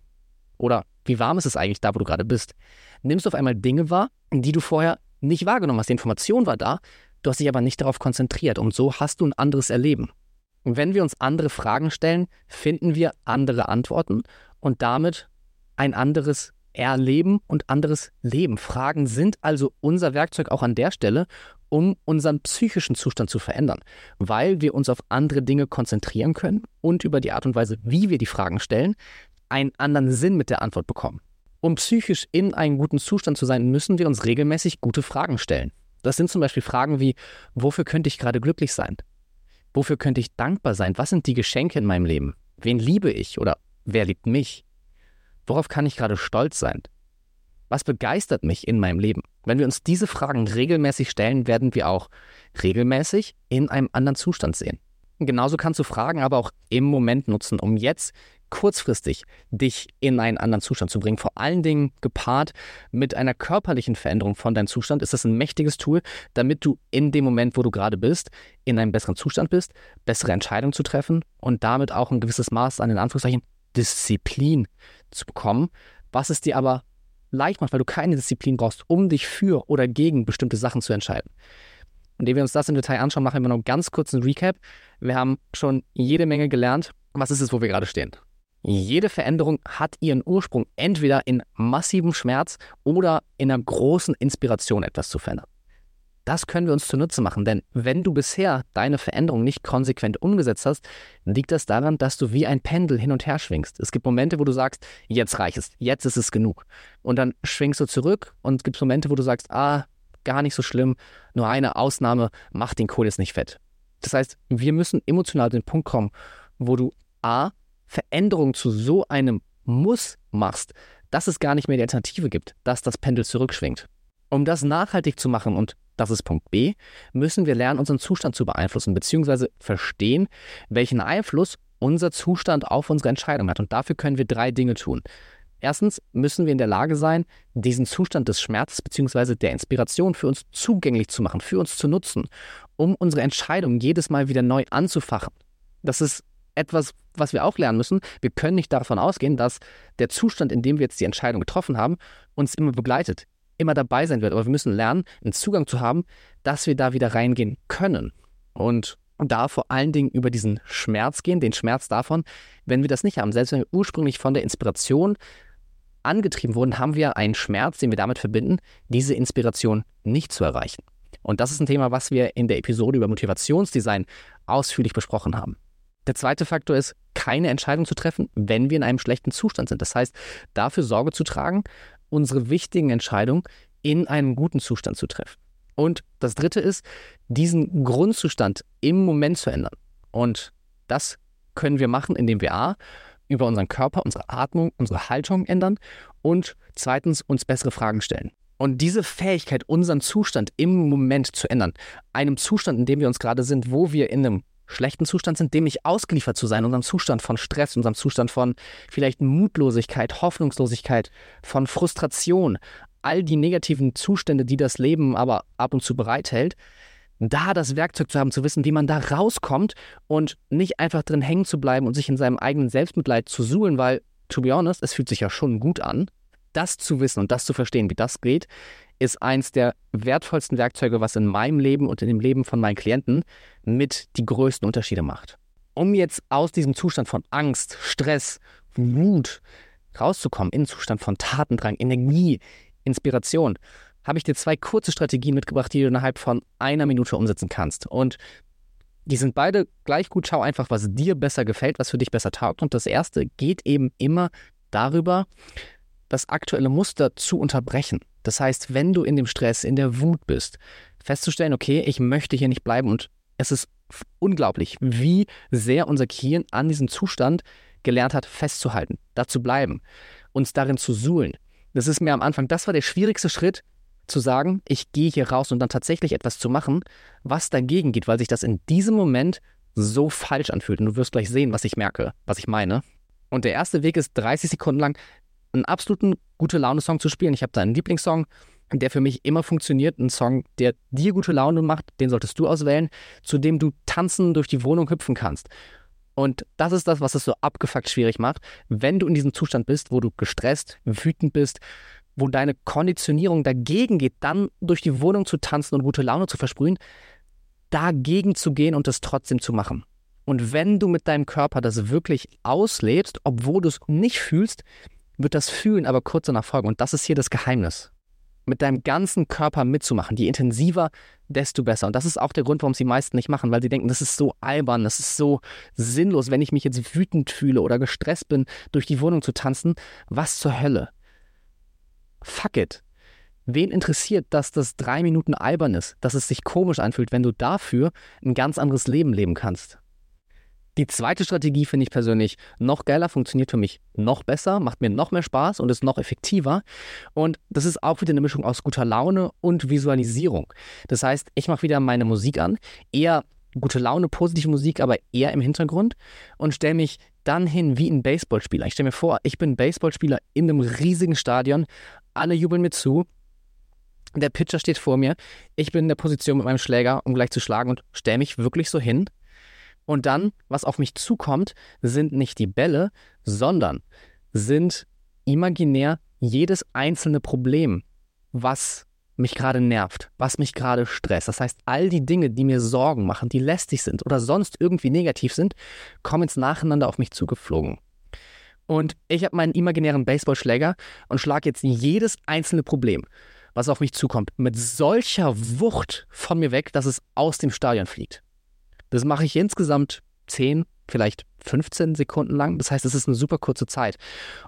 Oder wie warm ist es eigentlich da, wo du gerade bist? Nimmst du auf einmal Dinge wahr, die du vorher nicht wahrgenommen hast. Die Information war da, du hast dich aber nicht darauf konzentriert und so hast du ein anderes Erleben. Und wenn wir uns andere Fragen stellen, finden wir andere Antworten und damit ein anderes Erleben und anderes Leben. Fragen sind also unser Werkzeug auch an der Stelle, um unseren psychischen Zustand zu verändern, weil wir uns auf andere Dinge konzentrieren können und über die Art und Weise, wie wir die Fragen stellen, einen anderen Sinn mit der Antwort bekommen. Um psychisch in einem guten Zustand zu sein, müssen wir uns regelmäßig gute Fragen stellen. Das sind zum Beispiel Fragen wie, wofür könnte ich gerade glücklich sein? Wofür könnte ich dankbar sein? Was sind die Geschenke in meinem Leben? Wen liebe ich oder wer liebt mich? Worauf kann ich gerade stolz sein? Was begeistert mich in meinem Leben? Wenn wir uns diese Fragen regelmäßig stellen, werden wir auch regelmäßig in einem anderen Zustand sehen. Genauso kannst du Fragen aber auch im Moment nutzen, um jetzt kurzfristig dich in einen anderen Zustand zu bringen. Vor allen Dingen gepaart mit einer körperlichen Veränderung von deinem Zustand ist das ein mächtiges Tool, damit du in dem Moment, wo du gerade bist, in einem besseren Zustand bist, bessere Entscheidungen zu treffen und damit auch ein gewisses Maß an den Anführungszeichen Disziplin zu bekommen, was es dir aber leicht macht, weil du keine Disziplin brauchst, um dich für oder gegen bestimmte Sachen zu entscheiden. Indem wir uns das im Detail anschauen, machen wir noch ganz kurz einen Recap. Wir haben schon jede Menge gelernt. Was ist es, wo wir gerade stehen? Jede Veränderung hat ihren Ursprung entweder in massivem Schmerz oder in einer großen Inspiration, etwas zu verändern. Das können wir uns zunutze machen, denn wenn du bisher deine Veränderung nicht konsequent umgesetzt hast, liegt das daran, dass du wie ein Pendel hin und her schwingst. Es gibt Momente, wo du sagst, jetzt reicht es, jetzt ist es genug. Und dann schwingst du zurück und es gibt Momente, wo du sagst, ah, gar nicht so schlimm, nur eine Ausnahme macht den Kohl jetzt nicht fett. Das heißt, wir müssen emotional den Punkt kommen, wo du A, Veränderungen zu so einem Muss machst, dass es gar nicht mehr die Alternative gibt, dass das Pendel zurückschwingt. Um das nachhaltig zu machen und das ist Punkt B, müssen wir lernen, unseren Zustand zu beeinflussen, beziehungsweise verstehen, welchen Einfluss unser Zustand auf unsere Entscheidung hat. Und dafür können wir drei Dinge tun. Erstens müssen wir in der Lage sein, diesen Zustand des Schmerzes bzw. der Inspiration für uns zugänglich zu machen, für uns zu nutzen, um unsere Entscheidung jedes Mal wieder neu anzufachen. Das ist etwas, was wir auch lernen müssen. Wir können nicht davon ausgehen, dass der Zustand, in dem wir jetzt die Entscheidung getroffen haben, uns immer begleitet immer dabei sein wird. Aber wir müssen lernen, einen Zugang zu haben, dass wir da wieder reingehen können. Und da vor allen Dingen über diesen Schmerz gehen, den Schmerz davon, wenn wir das nicht haben. Selbst wenn wir ursprünglich von der Inspiration angetrieben wurden, haben wir einen Schmerz, den wir damit verbinden, diese Inspiration nicht zu erreichen. Und das ist ein Thema, was wir in der Episode über Motivationsdesign ausführlich besprochen haben. Der zweite Faktor ist, keine Entscheidung zu treffen, wenn wir in einem schlechten Zustand sind. Das heißt, dafür Sorge zu tragen, unsere wichtigen Entscheidungen in einem guten Zustand zu treffen. Und das Dritte ist, diesen Grundzustand im Moment zu ändern. Und das können wir machen, indem wir A, über unseren Körper, unsere Atmung, unsere Haltung ändern und zweitens uns bessere Fragen stellen. Und diese Fähigkeit, unseren Zustand im Moment zu ändern, einem Zustand, in dem wir uns gerade sind, wo wir in einem schlechten Zustand sind, dem nicht ausgeliefert zu sein, unserem Zustand von Stress, unserem Zustand von vielleicht Mutlosigkeit, Hoffnungslosigkeit, von Frustration, all die negativen Zustände, die das Leben aber ab und zu bereithält, da das Werkzeug zu haben, zu wissen, wie man da rauskommt und nicht einfach drin hängen zu bleiben und sich in seinem eigenen Selbstmitleid zu suhlen, weil, to be honest, es fühlt sich ja schon gut an. Das zu wissen und das zu verstehen, wie das geht, ist eins der wertvollsten Werkzeuge, was in meinem Leben und in dem Leben von meinen Klienten mit die größten Unterschiede macht. Um jetzt aus diesem Zustand von Angst, Stress, Wut rauszukommen, in einen Zustand von Tatendrang, Energie, Inspiration, habe ich dir zwei kurze Strategien mitgebracht, die du innerhalb von einer Minute umsetzen kannst. Und die sind beide gleich gut. Schau einfach, was dir besser gefällt, was für dich besser taugt. Und das erste geht eben immer darüber, das aktuelle Muster zu unterbrechen. Das heißt, wenn du in dem Stress, in der Wut bist, festzustellen, okay, ich möchte hier nicht bleiben und es ist unglaublich, wie sehr unser Gehirn an diesem Zustand gelernt hat, festzuhalten, da zu bleiben, uns darin zu suhlen. Das ist mir am Anfang, das war der schwierigste Schritt, zu sagen, ich gehe hier raus und dann tatsächlich etwas zu machen, was dagegen geht, weil sich das in diesem Moment so falsch anfühlt. Und du wirst gleich sehen, was ich merke, was ich meine. Und der erste Weg ist 30 Sekunden lang einen absoluten gute Laune-Song zu spielen. Ich habe da einen Lieblingssong, der für mich immer funktioniert. Ein Song, der dir gute Laune macht, den solltest du auswählen, zu dem du tanzen durch die Wohnung hüpfen kannst. Und das ist das, was es so abgefuckt schwierig macht, wenn du in diesem Zustand bist, wo du gestresst, wütend bist, wo deine Konditionierung dagegen geht, dann durch die Wohnung zu tanzen und gute Laune zu versprühen, dagegen zu gehen und es trotzdem zu machen. Und wenn du mit deinem Körper das wirklich auslebst, obwohl du es nicht fühlst, wird das Fühlen aber kurz danach folgen. Und das ist hier das Geheimnis. Mit deinem ganzen Körper mitzumachen. Je intensiver, desto besser. Und das ist auch der Grund, warum es die meisten nicht machen, weil sie denken, das ist so albern, das ist so sinnlos, wenn ich mich jetzt wütend fühle oder gestresst bin, durch die Wohnung zu tanzen. Was zur Hölle? Fuck it. Wen interessiert, dass das drei Minuten albern ist, dass es sich komisch anfühlt, wenn du dafür ein ganz anderes Leben leben kannst? Die zweite Strategie finde ich persönlich noch geiler, funktioniert für mich noch besser, macht mir noch mehr Spaß und ist noch effektiver. Und das ist auch wieder eine Mischung aus guter Laune und Visualisierung. Das heißt, ich mache wieder meine Musik an, eher gute Laune, positive Musik, aber eher im Hintergrund und stelle mich dann hin wie ein Baseballspieler. Ich stelle mir vor, ich bin Baseballspieler in einem riesigen Stadion, alle jubeln mir zu. Der Pitcher steht vor mir. Ich bin in der Position mit meinem Schläger, um gleich zu schlagen und stelle mich wirklich so hin und dann, was auf mich zukommt, sind nicht die Bälle, sondern sind imaginär jedes einzelne Problem, was mich gerade nervt, was mich gerade stresst. Das heißt, all die Dinge, die mir Sorgen machen, die lästig sind oder sonst irgendwie negativ sind, kommen jetzt nacheinander auf mich zugeflogen. Und ich habe meinen imaginären Baseballschläger und schlage jetzt jedes einzelne Problem. was auf mich zukommt, mit solcher Wucht von mir weg, dass es aus dem Stadion fliegt. Das mache ich insgesamt 10, vielleicht 15 Sekunden lang. Das heißt, es ist eine super kurze Zeit.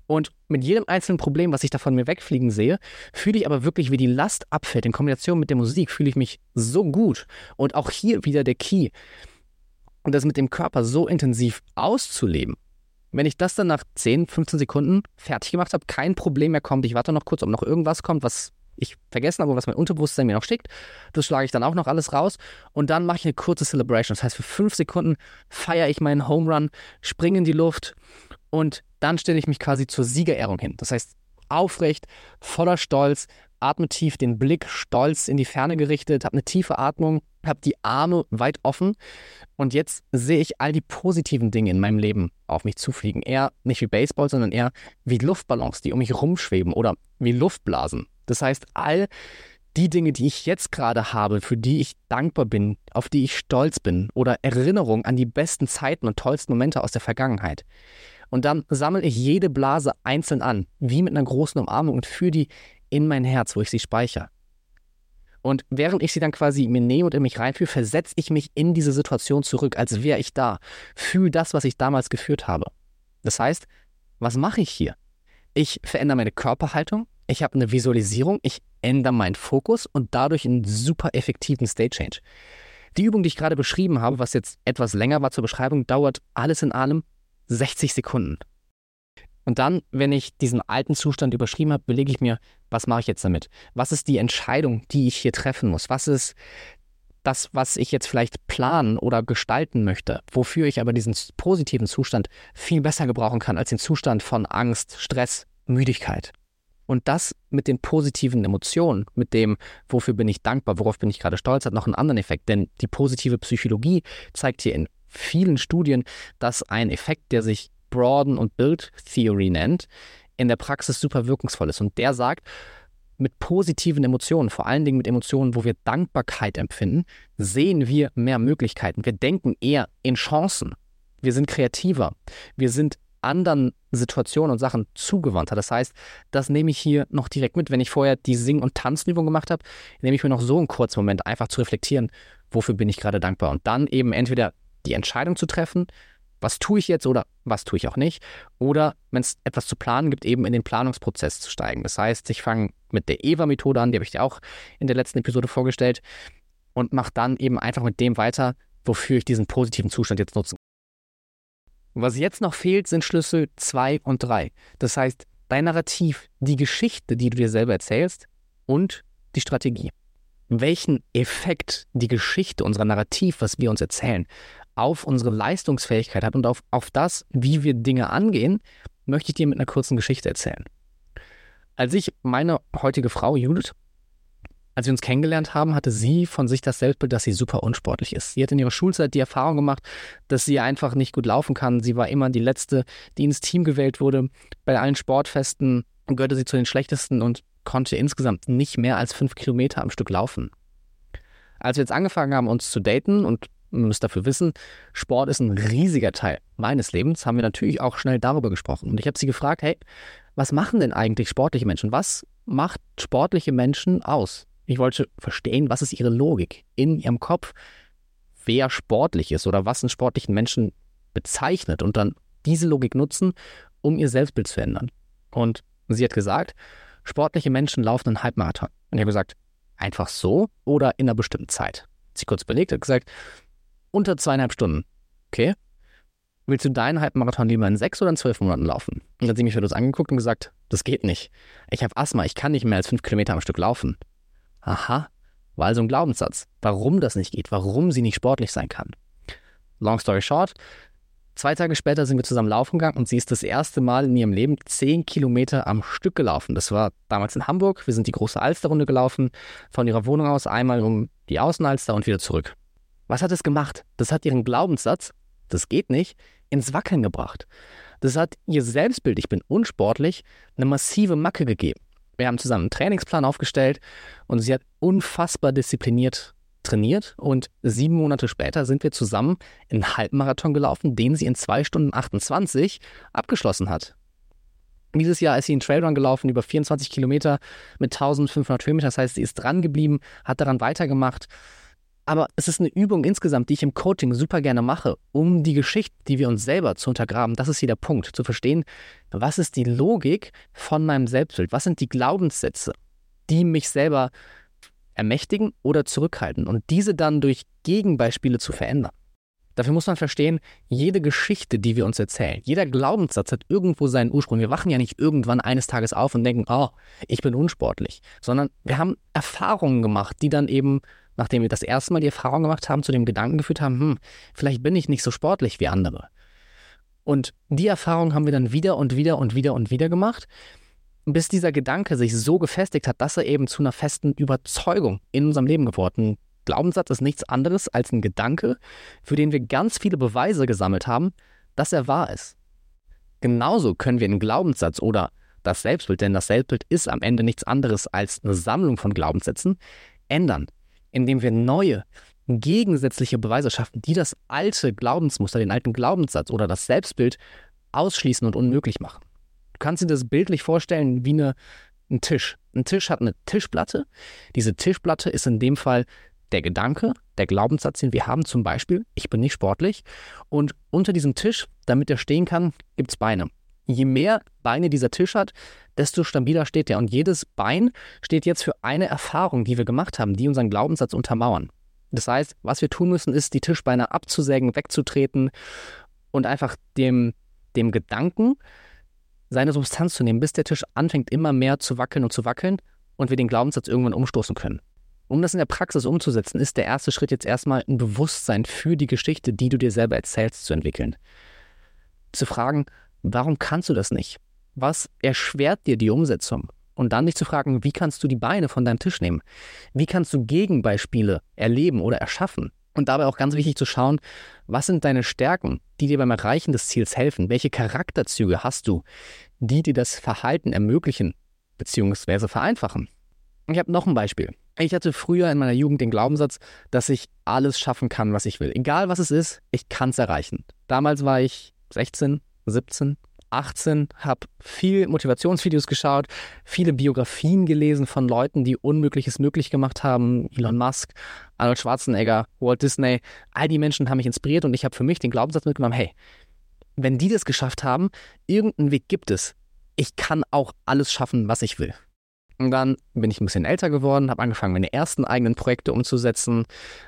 Und mit jedem einzelnen Problem, was ich da von mir wegfliegen sehe, fühle ich aber wirklich, wie die Last abfällt. In Kombination mit der Musik fühle ich mich so gut. Und auch hier wieder der Key. Und das mit dem Körper so intensiv auszuleben. Wenn ich das dann nach 10, 15 Sekunden fertig gemacht habe, kein Problem mehr kommt, ich warte noch kurz, ob noch irgendwas kommt, was ich vergessen habe, was mein Unterbewusstsein mir noch schickt. Das schlage ich dann auch noch alles raus. Und dann mache ich eine kurze Celebration. Das heißt, für fünf Sekunden feiere ich meinen Home Run, springe in die Luft und dann stelle ich mich quasi zur Siegerehrung hin. Das heißt, aufrecht, voller Stolz, atme tief, den Blick stolz in die Ferne gerichtet, habe eine tiefe Atmung, habe die Arme weit offen und jetzt sehe ich all die positiven Dinge in meinem Leben auf mich zufliegen. Eher nicht wie Baseball, sondern eher wie Luftballons, die um mich rumschweben oder wie Luftblasen. Das heißt, all die Dinge, die ich jetzt gerade habe, für die ich dankbar bin, auf die ich stolz bin oder Erinnerungen an die besten Zeiten und tollsten Momente aus der Vergangenheit. Und dann sammle ich jede Blase einzeln an, wie mit einer großen Umarmung und führe die in mein Herz, wo ich sie speichere. Und während ich sie dann quasi mir nehme und in mich reinführe, versetze ich mich in diese Situation zurück, als wäre ich da. Fühle das, was ich damals geführt habe. Das heißt, was mache ich hier? Ich verändere meine Körperhaltung, ich habe eine Visualisierung, ich ändere meinen Fokus und dadurch einen super effektiven State Change. Die Übung, die ich gerade beschrieben habe, was jetzt etwas länger war zur Beschreibung, dauert alles in allem 60 Sekunden. Und dann, wenn ich diesen alten Zustand überschrieben habe, belege ich mir, was mache ich jetzt damit? Was ist die Entscheidung, die ich hier treffen muss? Was ist das, was ich jetzt vielleicht planen oder gestalten möchte, wofür ich aber diesen positiven Zustand viel besser gebrauchen kann als den Zustand von Angst, Stress, Müdigkeit? Und das mit den positiven Emotionen, mit dem, wofür bin ich dankbar, worauf bin ich gerade stolz, hat noch einen anderen Effekt. Denn die positive Psychologie zeigt hier in vielen Studien, dass ein Effekt, der sich Broaden und Build Theory nennt, in der Praxis super wirkungsvoll ist. Und der sagt, mit positiven Emotionen, vor allen Dingen mit Emotionen, wo wir Dankbarkeit empfinden, sehen wir mehr Möglichkeiten. Wir denken eher in Chancen. Wir sind kreativer. Wir sind anderen Situationen und Sachen zugewandt hat. Das heißt, das nehme ich hier noch direkt mit. Wenn ich vorher die Sing- und Tanzenübung gemacht habe, nehme ich mir noch so einen kurzen Moment, einfach zu reflektieren, wofür bin ich gerade dankbar. Und dann eben entweder die Entscheidung zu treffen, was tue ich jetzt oder was tue ich auch nicht. Oder wenn es etwas zu planen gibt, eben in den Planungsprozess zu steigen. Das heißt, ich fange mit der EVA-Methode an, die habe ich dir auch in der letzten Episode vorgestellt, und mache dann eben einfach mit dem weiter, wofür ich diesen positiven Zustand jetzt nutzen was jetzt noch fehlt, sind Schlüssel 2 und 3. Das heißt, dein Narrativ, die Geschichte, die du dir selber erzählst und die Strategie. Welchen Effekt die Geschichte, unser Narrativ, was wir uns erzählen, auf unsere Leistungsfähigkeit hat und auf, auf das, wie wir Dinge angehen, möchte ich dir mit einer kurzen Geschichte erzählen. Als ich meine heutige Frau Judith als wir uns kennengelernt haben, hatte sie von sich das Selbstbild, dass sie super unsportlich ist. Sie hat in ihrer Schulzeit die Erfahrung gemacht, dass sie einfach nicht gut laufen kann. Sie war immer die Letzte, die ins Team gewählt wurde. Bei allen Sportfesten gehörte sie zu den Schlechtesten und konnte insgesamt nicht mehr als fünf Kilometer am Stück laufen. Als wir jetzt angefangen haben, uns zu daten und muss dafür wissen, Sport ist ein riesiger Teil meines Lebens, haben wir natürlich auch schnell darüber gesprochen. Und ich habe sie gefragt, hey, was machen denn eigentlich sportliche Menschen? Was macht sportliche Menschen aus? Ich wollte verstehen, was ist ihre Logik in ihrem Kopf, wer sportlich ist oder was einen sportlichen Menschen bezeichnet und dann diese Logik nutzen, um ihr Selbstbild zu ändern. Und sie hat gesagt, sportliche Menschen laufen einen Halbmarathon. Und ich habe gesagt, einfach so oder in einer bestimmten Zeit. Sie kurz überlegt, hat gesagt, unter zweieinhalb Stunden. Okay. Willst du deinen Halbmarathon lieber in sechs oder in zwölf Monaten laufen? Und dann hat sie mich für das angeguckt und gesagt, das geht nicht. Ich habe Asthma, ich kann nicht mehr als fünf Kilometer am Stück laufen. Aha, war also ein Glaubenssatz, warum das nicht geht, warum sie nicht sportlich sein kann. Long story short, zwei Tage später sind wir zusammen laufen gegangen und sie ist das erste Mal in ihrem Leben zehn Kilometer am Stück gelaufen. Das war damals in Hamburg. Wir sind die große Alsterrunde gelaufen, von ihrer Wohnung aus einmal um die Außenalster und wieder zurück. Was hat es gemacht? Das hat ihren Glaubenssatz, das geht nicht, ins Wackeln gebracht. Das hat ihr Selbstbild, ich bin unsportlich, eine massive Macke gegeben. Wir haben zusammen einen Trainingsplan aufgestellt und sie hat unfassbar diszipliniert trainiert und sieben Monate später sind wir zusammen einen Halbmarathon gelaufen, den sie in zwei Stunden 28 abgeschlossen hat. Dieses Jahr ist sie einen Trailrun gelaufen, über 24 Kilometer mit 1500 Höhenmetern. Das heißt, sie ist dran geblieben, hat daran weitergemacht. Aber es ist eine Übung insgesamt, die ich im Coaching super gerne mache, um die Geschichte, die wir uns selber zu untergraben. Das ist hier der Punkt, zu verstehen, was ist die Logik von meinem Selbstbild? Was sind die Glaubenssätze, die mich selber ermächtigen oder zurückhalten und diese dann durch Gegenbeispiele zu verändern. Dafür muss man verstehen, jede Geschichte, die wir uns erzählen, jeder Glaubenssatz hat irgendwo seinen Ursprung. Wir wachen ja nicht irgendwann eines Tages auf und denken, oh, ich bin unsportlich, sondern wir haben Erfahrungen gemacht, die dann eben, nachdem wir das erste Mal die Erfahrung gemacht haben, zu dem Gedanken geführt haben, hm, vielleicht bin ich nicht so sportlich wie andere. Und die Erfahrung haben wir dann wieder und wieder und wieder und wieder gemacht, bis dieser Gedanke sich so gefestigt hat, dass er eben zu einer festen Überzeugung in unserem Leben geworden Glaubenssatz ist nichts anderes als ein Gedanke, für den wir ganz viele Beweise gesammelt haben, dass er wahr ist. Genauso können wir einen Glaubenssatz oder das Selbstbild, denn das Selbstbild ist am Ende nichts anderes als eine Sammlung von Glaubenssätzen, ändern, indem wir neue, gegensätzliche Beweise schaffen, die das alte Glaubensmuster, den alten Glaubenssatz oder das Selbstbild ausschließen und unmöglich machen. Du kannst dir das bildlich vorstellen wie eine, ein Tisch. Ein Tisch hat eine Tischplatte. Diese Tischplatte ist in dem Fall der Gedanke, der Glaubenssatz, den wir haben, zum Beispiel, ich bin nicht sportlich. Und unter diesem Tisch, damit er stehen kann, gibt es Beine. Je mehr Beine dieser Tisch hat, desto stabiler steht er. Und jedes Bein steht jetzt für eine Erfahrung, die wir gemacht haben, die unseren Glaubenssatz untermauern. Das heißt, was wir tun müssen, ist, die Tischbeine abzusägen, wegzutreten und einfach dem, dem Gedanken seine Substanz zu nehmen, bis der Tisch anfängt, immer mehr zu wackeln und zu wackeln und wir den Glaubenssatz irgendwann umstoßen können. Um das in der Praxis umzusetzen, ist der erste Schritt jetzt erstmal ein Bewusstsein für die Geschichte, die du dir selber erzählst, zu entwickeln. Zu fragen, warum kannst du das nicht? Was erschwert dir die Umsetzung? Und dann dich zu fragen, wie kannst du die Beine von deinem Tisch nehmen? Wie kannst du Gegenbeispiele erleben oder erschaffen? Und dabei auch ganz wichtig zu schauen, was sind deine Stärken, die dir beim Erreichen des Ziels helfen? Welche Charakterzüge hast du, die dir das Verhalten ermöglichen bzw. vereinfachen? Ich habe noch ein Beispiel. Ich hatte früher in meiner Jugend den Glaubenssatz, dass ich alles schaffen kann, was ich will. Egal was es ist, ich kann es erreichen. Damals war ich 16, 17, 18, habe viel Motivationsvideos geschaut, viele Biografien gelesen von Leuten, die Unmögliches möglich gemacht haben. Elon Musk, Arnold Schwarzenegger, Walt Disney. All die Menschen haben mich inspiriert und ich habe für mich den Glaubenssatz mitgenommen, hey, wenn die das geschafft haben, irgendeinen Weg gibt es. Ich kann auch alles schaffen, was ich will. Und dann bin ich ein bisschen älter geworden, habe angefangen, meine ersten eigenen Projekte umzusetzen,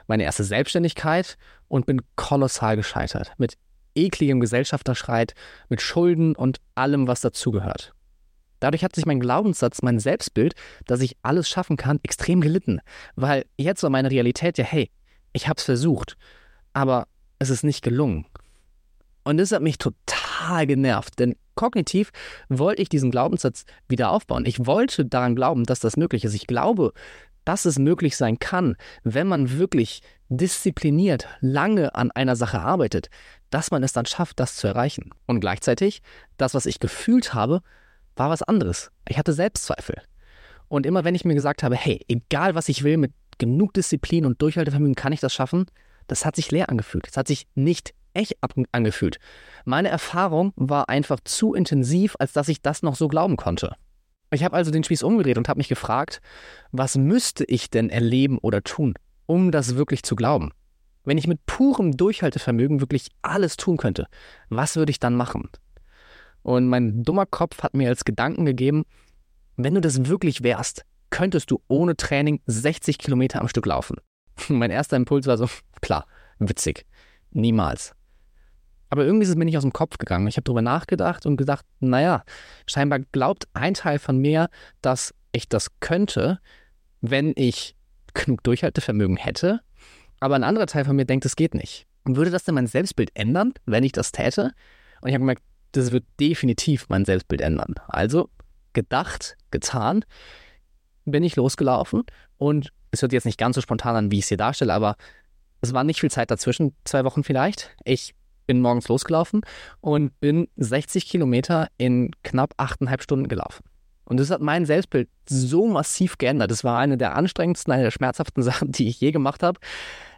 meine erste Selbstständigkeit und bin kolossal gescheitert. Mit ekligem Gesellschafterschreit, mit Schulden und allem, was dazugehört. Dadurch hat sich mein Glaubenssatz, mein Selbstbild, dass ich alles schaffen kann, extrem gelitten. Weil jetzt war meine Realität ja, hey, ich habe es versucht, aber es ist nicht gelungen. Und das hat mich total genervt, denn kognitiv wollte ich diesen Glaubenssatz wieder aufbauen. Ich wollte daran glauben, dass das möglich ist. Ich glaube, dass es möglich sein kann, wenn man wirklich diszipliniert lange an einer Sache arbeitet, dass man es dann schafft, das zu erreichen. Und gleichzeitig, das, was ich gefühlt habe, war was anderes. Ich hatte Selbstzweifel. Und immer wenn ich mir gesagt habe, hey, egal was ich will, mit genug Disziplin und Durchhaltevermögen kann ich das schaffen, das hat sich leer angefühlt. Es hat sich nicht echt angefühlt. Meine Erfahrung war einfach zu intensiv, als dass ich das noch so glauben konnte. Ich habe also den Spieß umgedreht und habe mich gefragt, was müsste ich denn erleben oder tun, um das wirklich zu glauben? Wenn ich mit purem Durchhaltevermögen wirklich alles tun könnte, was würde ich dann machen? Und mein dummer Kopf hat mir als Gedanken gegeben, wenn du das wirklich wärst, könntest du ohne Training 60 Kilometer am Stück laufen. mein erster Impuls war so, klar, witzig. Niemals. Aber irgendwie ist es mir nicht aus dem Kopf gegangen. Ich habe darüber nachgedacht und gedacht, naja, scheinbar glaubt ein Teil von mir, dass ich das könnte, wenn ich genug Durchhaltevermögen hätte. Aber ein anderer Teil von mir denkt, es geht nicht. Und würde das denn mein Selbstbild ändern, wenn ich das täte? Und ich habe gemerkt, das wird definitiv mein Selbstbild ändern. Also gedacht, getan, bin ich losgelaufen und es hört jetzt nicht ganz so spontan an, wie ich es hier darstelle, aber es war nicht viel Zeit dazwischen, zwei Wochen vielleicht. Ich bin morgens losgelaufen und bin 60 Kilometer in knapp achteinhalb Stunden gelaufen. Und das hat mein Selbstbild so massiv geändert. Das war eine der anstrengendsten, eine der schmerzhaften Sachen, die ich je gemacht habe.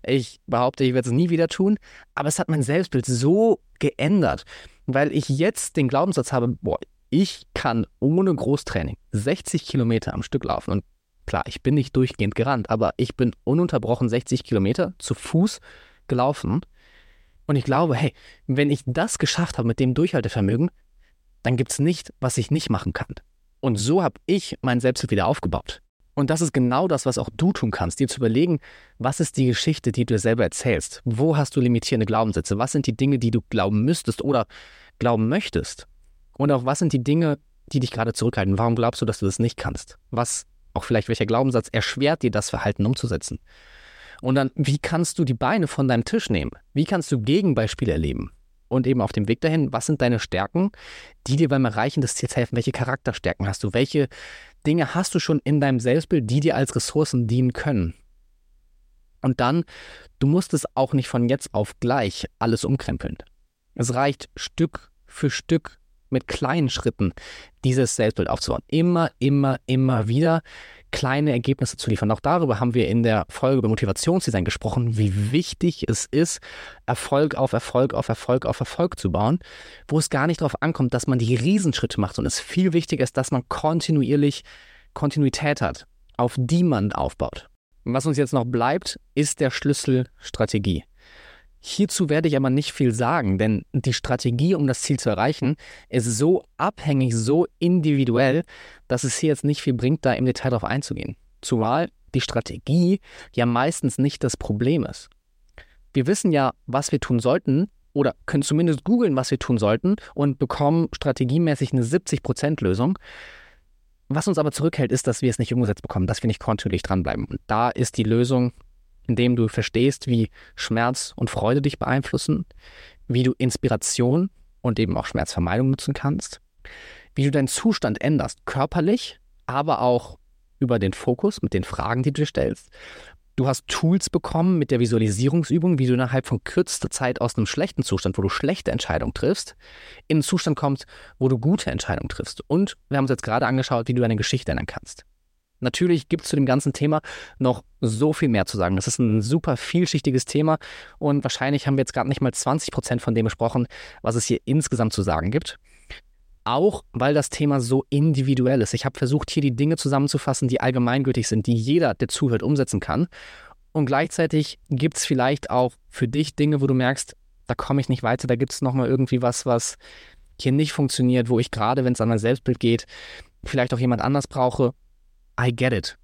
Ich behaupte, ich werde es nie wieder tun. Aber es hat mein Selbstbild so geändert, weil ich jetzt den Glaubenssatz habe, boah, Ich kann ohne Großtraining 60 Kilometer am Stück laufen. Und klar, ich bin nicht durchgehend gerannt, aber ich bin ununterbrochen 60 Kilometer zu Fuß gelaufen. Und ich glaube, hey, wenn ich das geschafft habe mit dem Durchhaltevermögen, dann gibt es nicht, was ich nicht machen kann. Und so habe ich mein Selbstbild wieder aufgebaut. Und das ist genau das, was auch du tun kannst, dir zu überlegen, was ist die Geschichte, die du dir selber erzählst? Wo hast du limitierende Glaubenssätze? Was sind die Dinge, die du glauben müsstest oder glauben möchtest? Und auch was sind die Dinge, die dich gerade zurückhalten? Warum glaubst du, dass du das nicht kannst? Was, auch vielleicht welcher Glaubenssatz erschwert dir das Verhalten umzusetzen? Und dann, wie kannst du die Beine von deinem Tisch nehmen? Wie kannst du Gegenbeispiele erleben? Und eben auf dem Weg dahin, was sind deine Stärken, die dir beim Erreichen des Ziels helfen? Welche Charakterstärken hast du? Welche Dinge hast du schon in deinem Selbstbild, die dir als Ressourcen dienen können? Und dann, du musst es auch nicht von jetzt auf gleich alles umkrempeln. Es reicht Stück für Stück mit kleinen Schritten dieses Selbstbild aufzubauen. Immer, immer, immer wieder kleine Ergebnisse zu liefern. Auch darüber haben wir in der Folge über Motivationsdesign gesprochen, wie wichtig es ist, Erfolg auf Erfolg auf Erfolg auf Erfolg zu bauen, wo es gar nicht darauf ankommt, dass man die Riesenschritte macht, sondern es viel wichtiger ist, dass man kontinuierlich Kontinuität hat, auf die man aufbaut. Was uns jetzt noch bleibt, ist der Schlüssel Strategie. Hierzu werde ich aber nicht viel sagen, denn die Strategie, um das Ziel zu erreichen, ist so abhängig, so individuell, dass es hier jetzt nicht viel bringt, da im Detail darauf einzugehen. Zumal die Strategie ja meistens nicht das Problem ist. Wir wissen ja, was wir tun sollten oder können zumindest googeln, was wir tun sollten und bekommen strategiemäßig eine 70%-Lösung. Was uns aber zurückhält, ist, dass wir es nicht umgesetzt bekommen, dass wir nicht kontinuierlich dranbleiben. Und da ist die Lösung indem du verstehst, wie Schmerz und Freude dich beeinflussen, wie du Inspiration und eben auch Schmerzvermeidung nutzen kannst, wie du deinen Zustand änderst, körperlich, aber auch über den Fokus mit den Fragen, die du dir stellst. Du hast Tools bekommen mit der Visualisierungsübung, wie du innerhalb von kürzester Zeit aus einem schlechten Zustand, wo du schlechte Entscheidungen triffst, in einen Zustand kommst, wo du gute Entscheidungen triffst. Und wir haben uns jetzt gerade angeschaut, wie du deine Geschichte ändern kannst. Natürlich gibt es zu dem ganzen Thema noch so viel mehr zu sagen. Das ist ein super vielschichtiges Thema und wahrscheinlich haben wir jetzt gerade nicht mal 20 Prozent von dem besprochen, was es hier insgesamt zu sagen gibt. Auch weil das Thema so individuell ist. Ich habe versucht, hier die Dinge zusammenzufassen, die allgemeingültig sind, die jeder, der zuhört, umsetzen kann. Und gleichzeitig gibt es vielleicht auch für dich Dinge, wo du merkst, da komme ich nicht weiter, da gibt es nochmal irgendwie was, was hier nicht funktioniert, wo ich gerade, wenn es an mein Selbstbild geht, vielleicht auch jemand anders brauche I get it.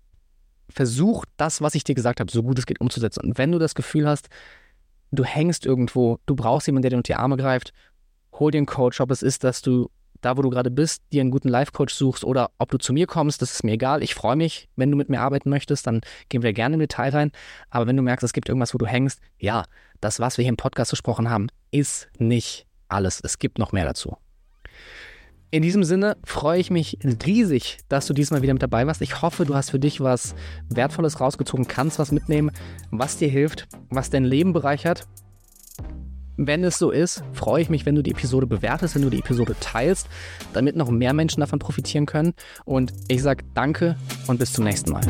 Versuch das, was ich dir gesagt habe, so gut es geht umzusetzen. Und wenn du das Gefühl hast, du hängst irgendwo, du brauchst jemanden, der dir unter die Arme greift, hol dir einen Coach, ob es ist, dass du da, wo du gerade bist, dir einen guten Life-Coach suchst oder ob du zu mir kommst, das ist mir egal. Ich freue mich, wenn du mit mir arbeiten möchtest, dann gehen wir gerne im Detail rein. Aber wenn du merkst, es gibt irgendwas, wo du hängst, ja, das, was wir hier im Podcast gesprochen haben, ist nicht alles. Es gibt noch mehr dazu. In diesem Sinne freue ich mich riesig, dass du diesmal wieder mit dabei warst. Ich hoffe, du hast für dich was Wertvolles rausgezogen, kannst was mitnehmen, was dir hilft, was dein Leben bereichert. Wenn es so ist, freue ich mich, wenn du die Episode bewertest, wenn du die Episode teilst, damit noch mehr Menschen davon profitieren können. Und ich sage danke und bis zum nächsten Mal.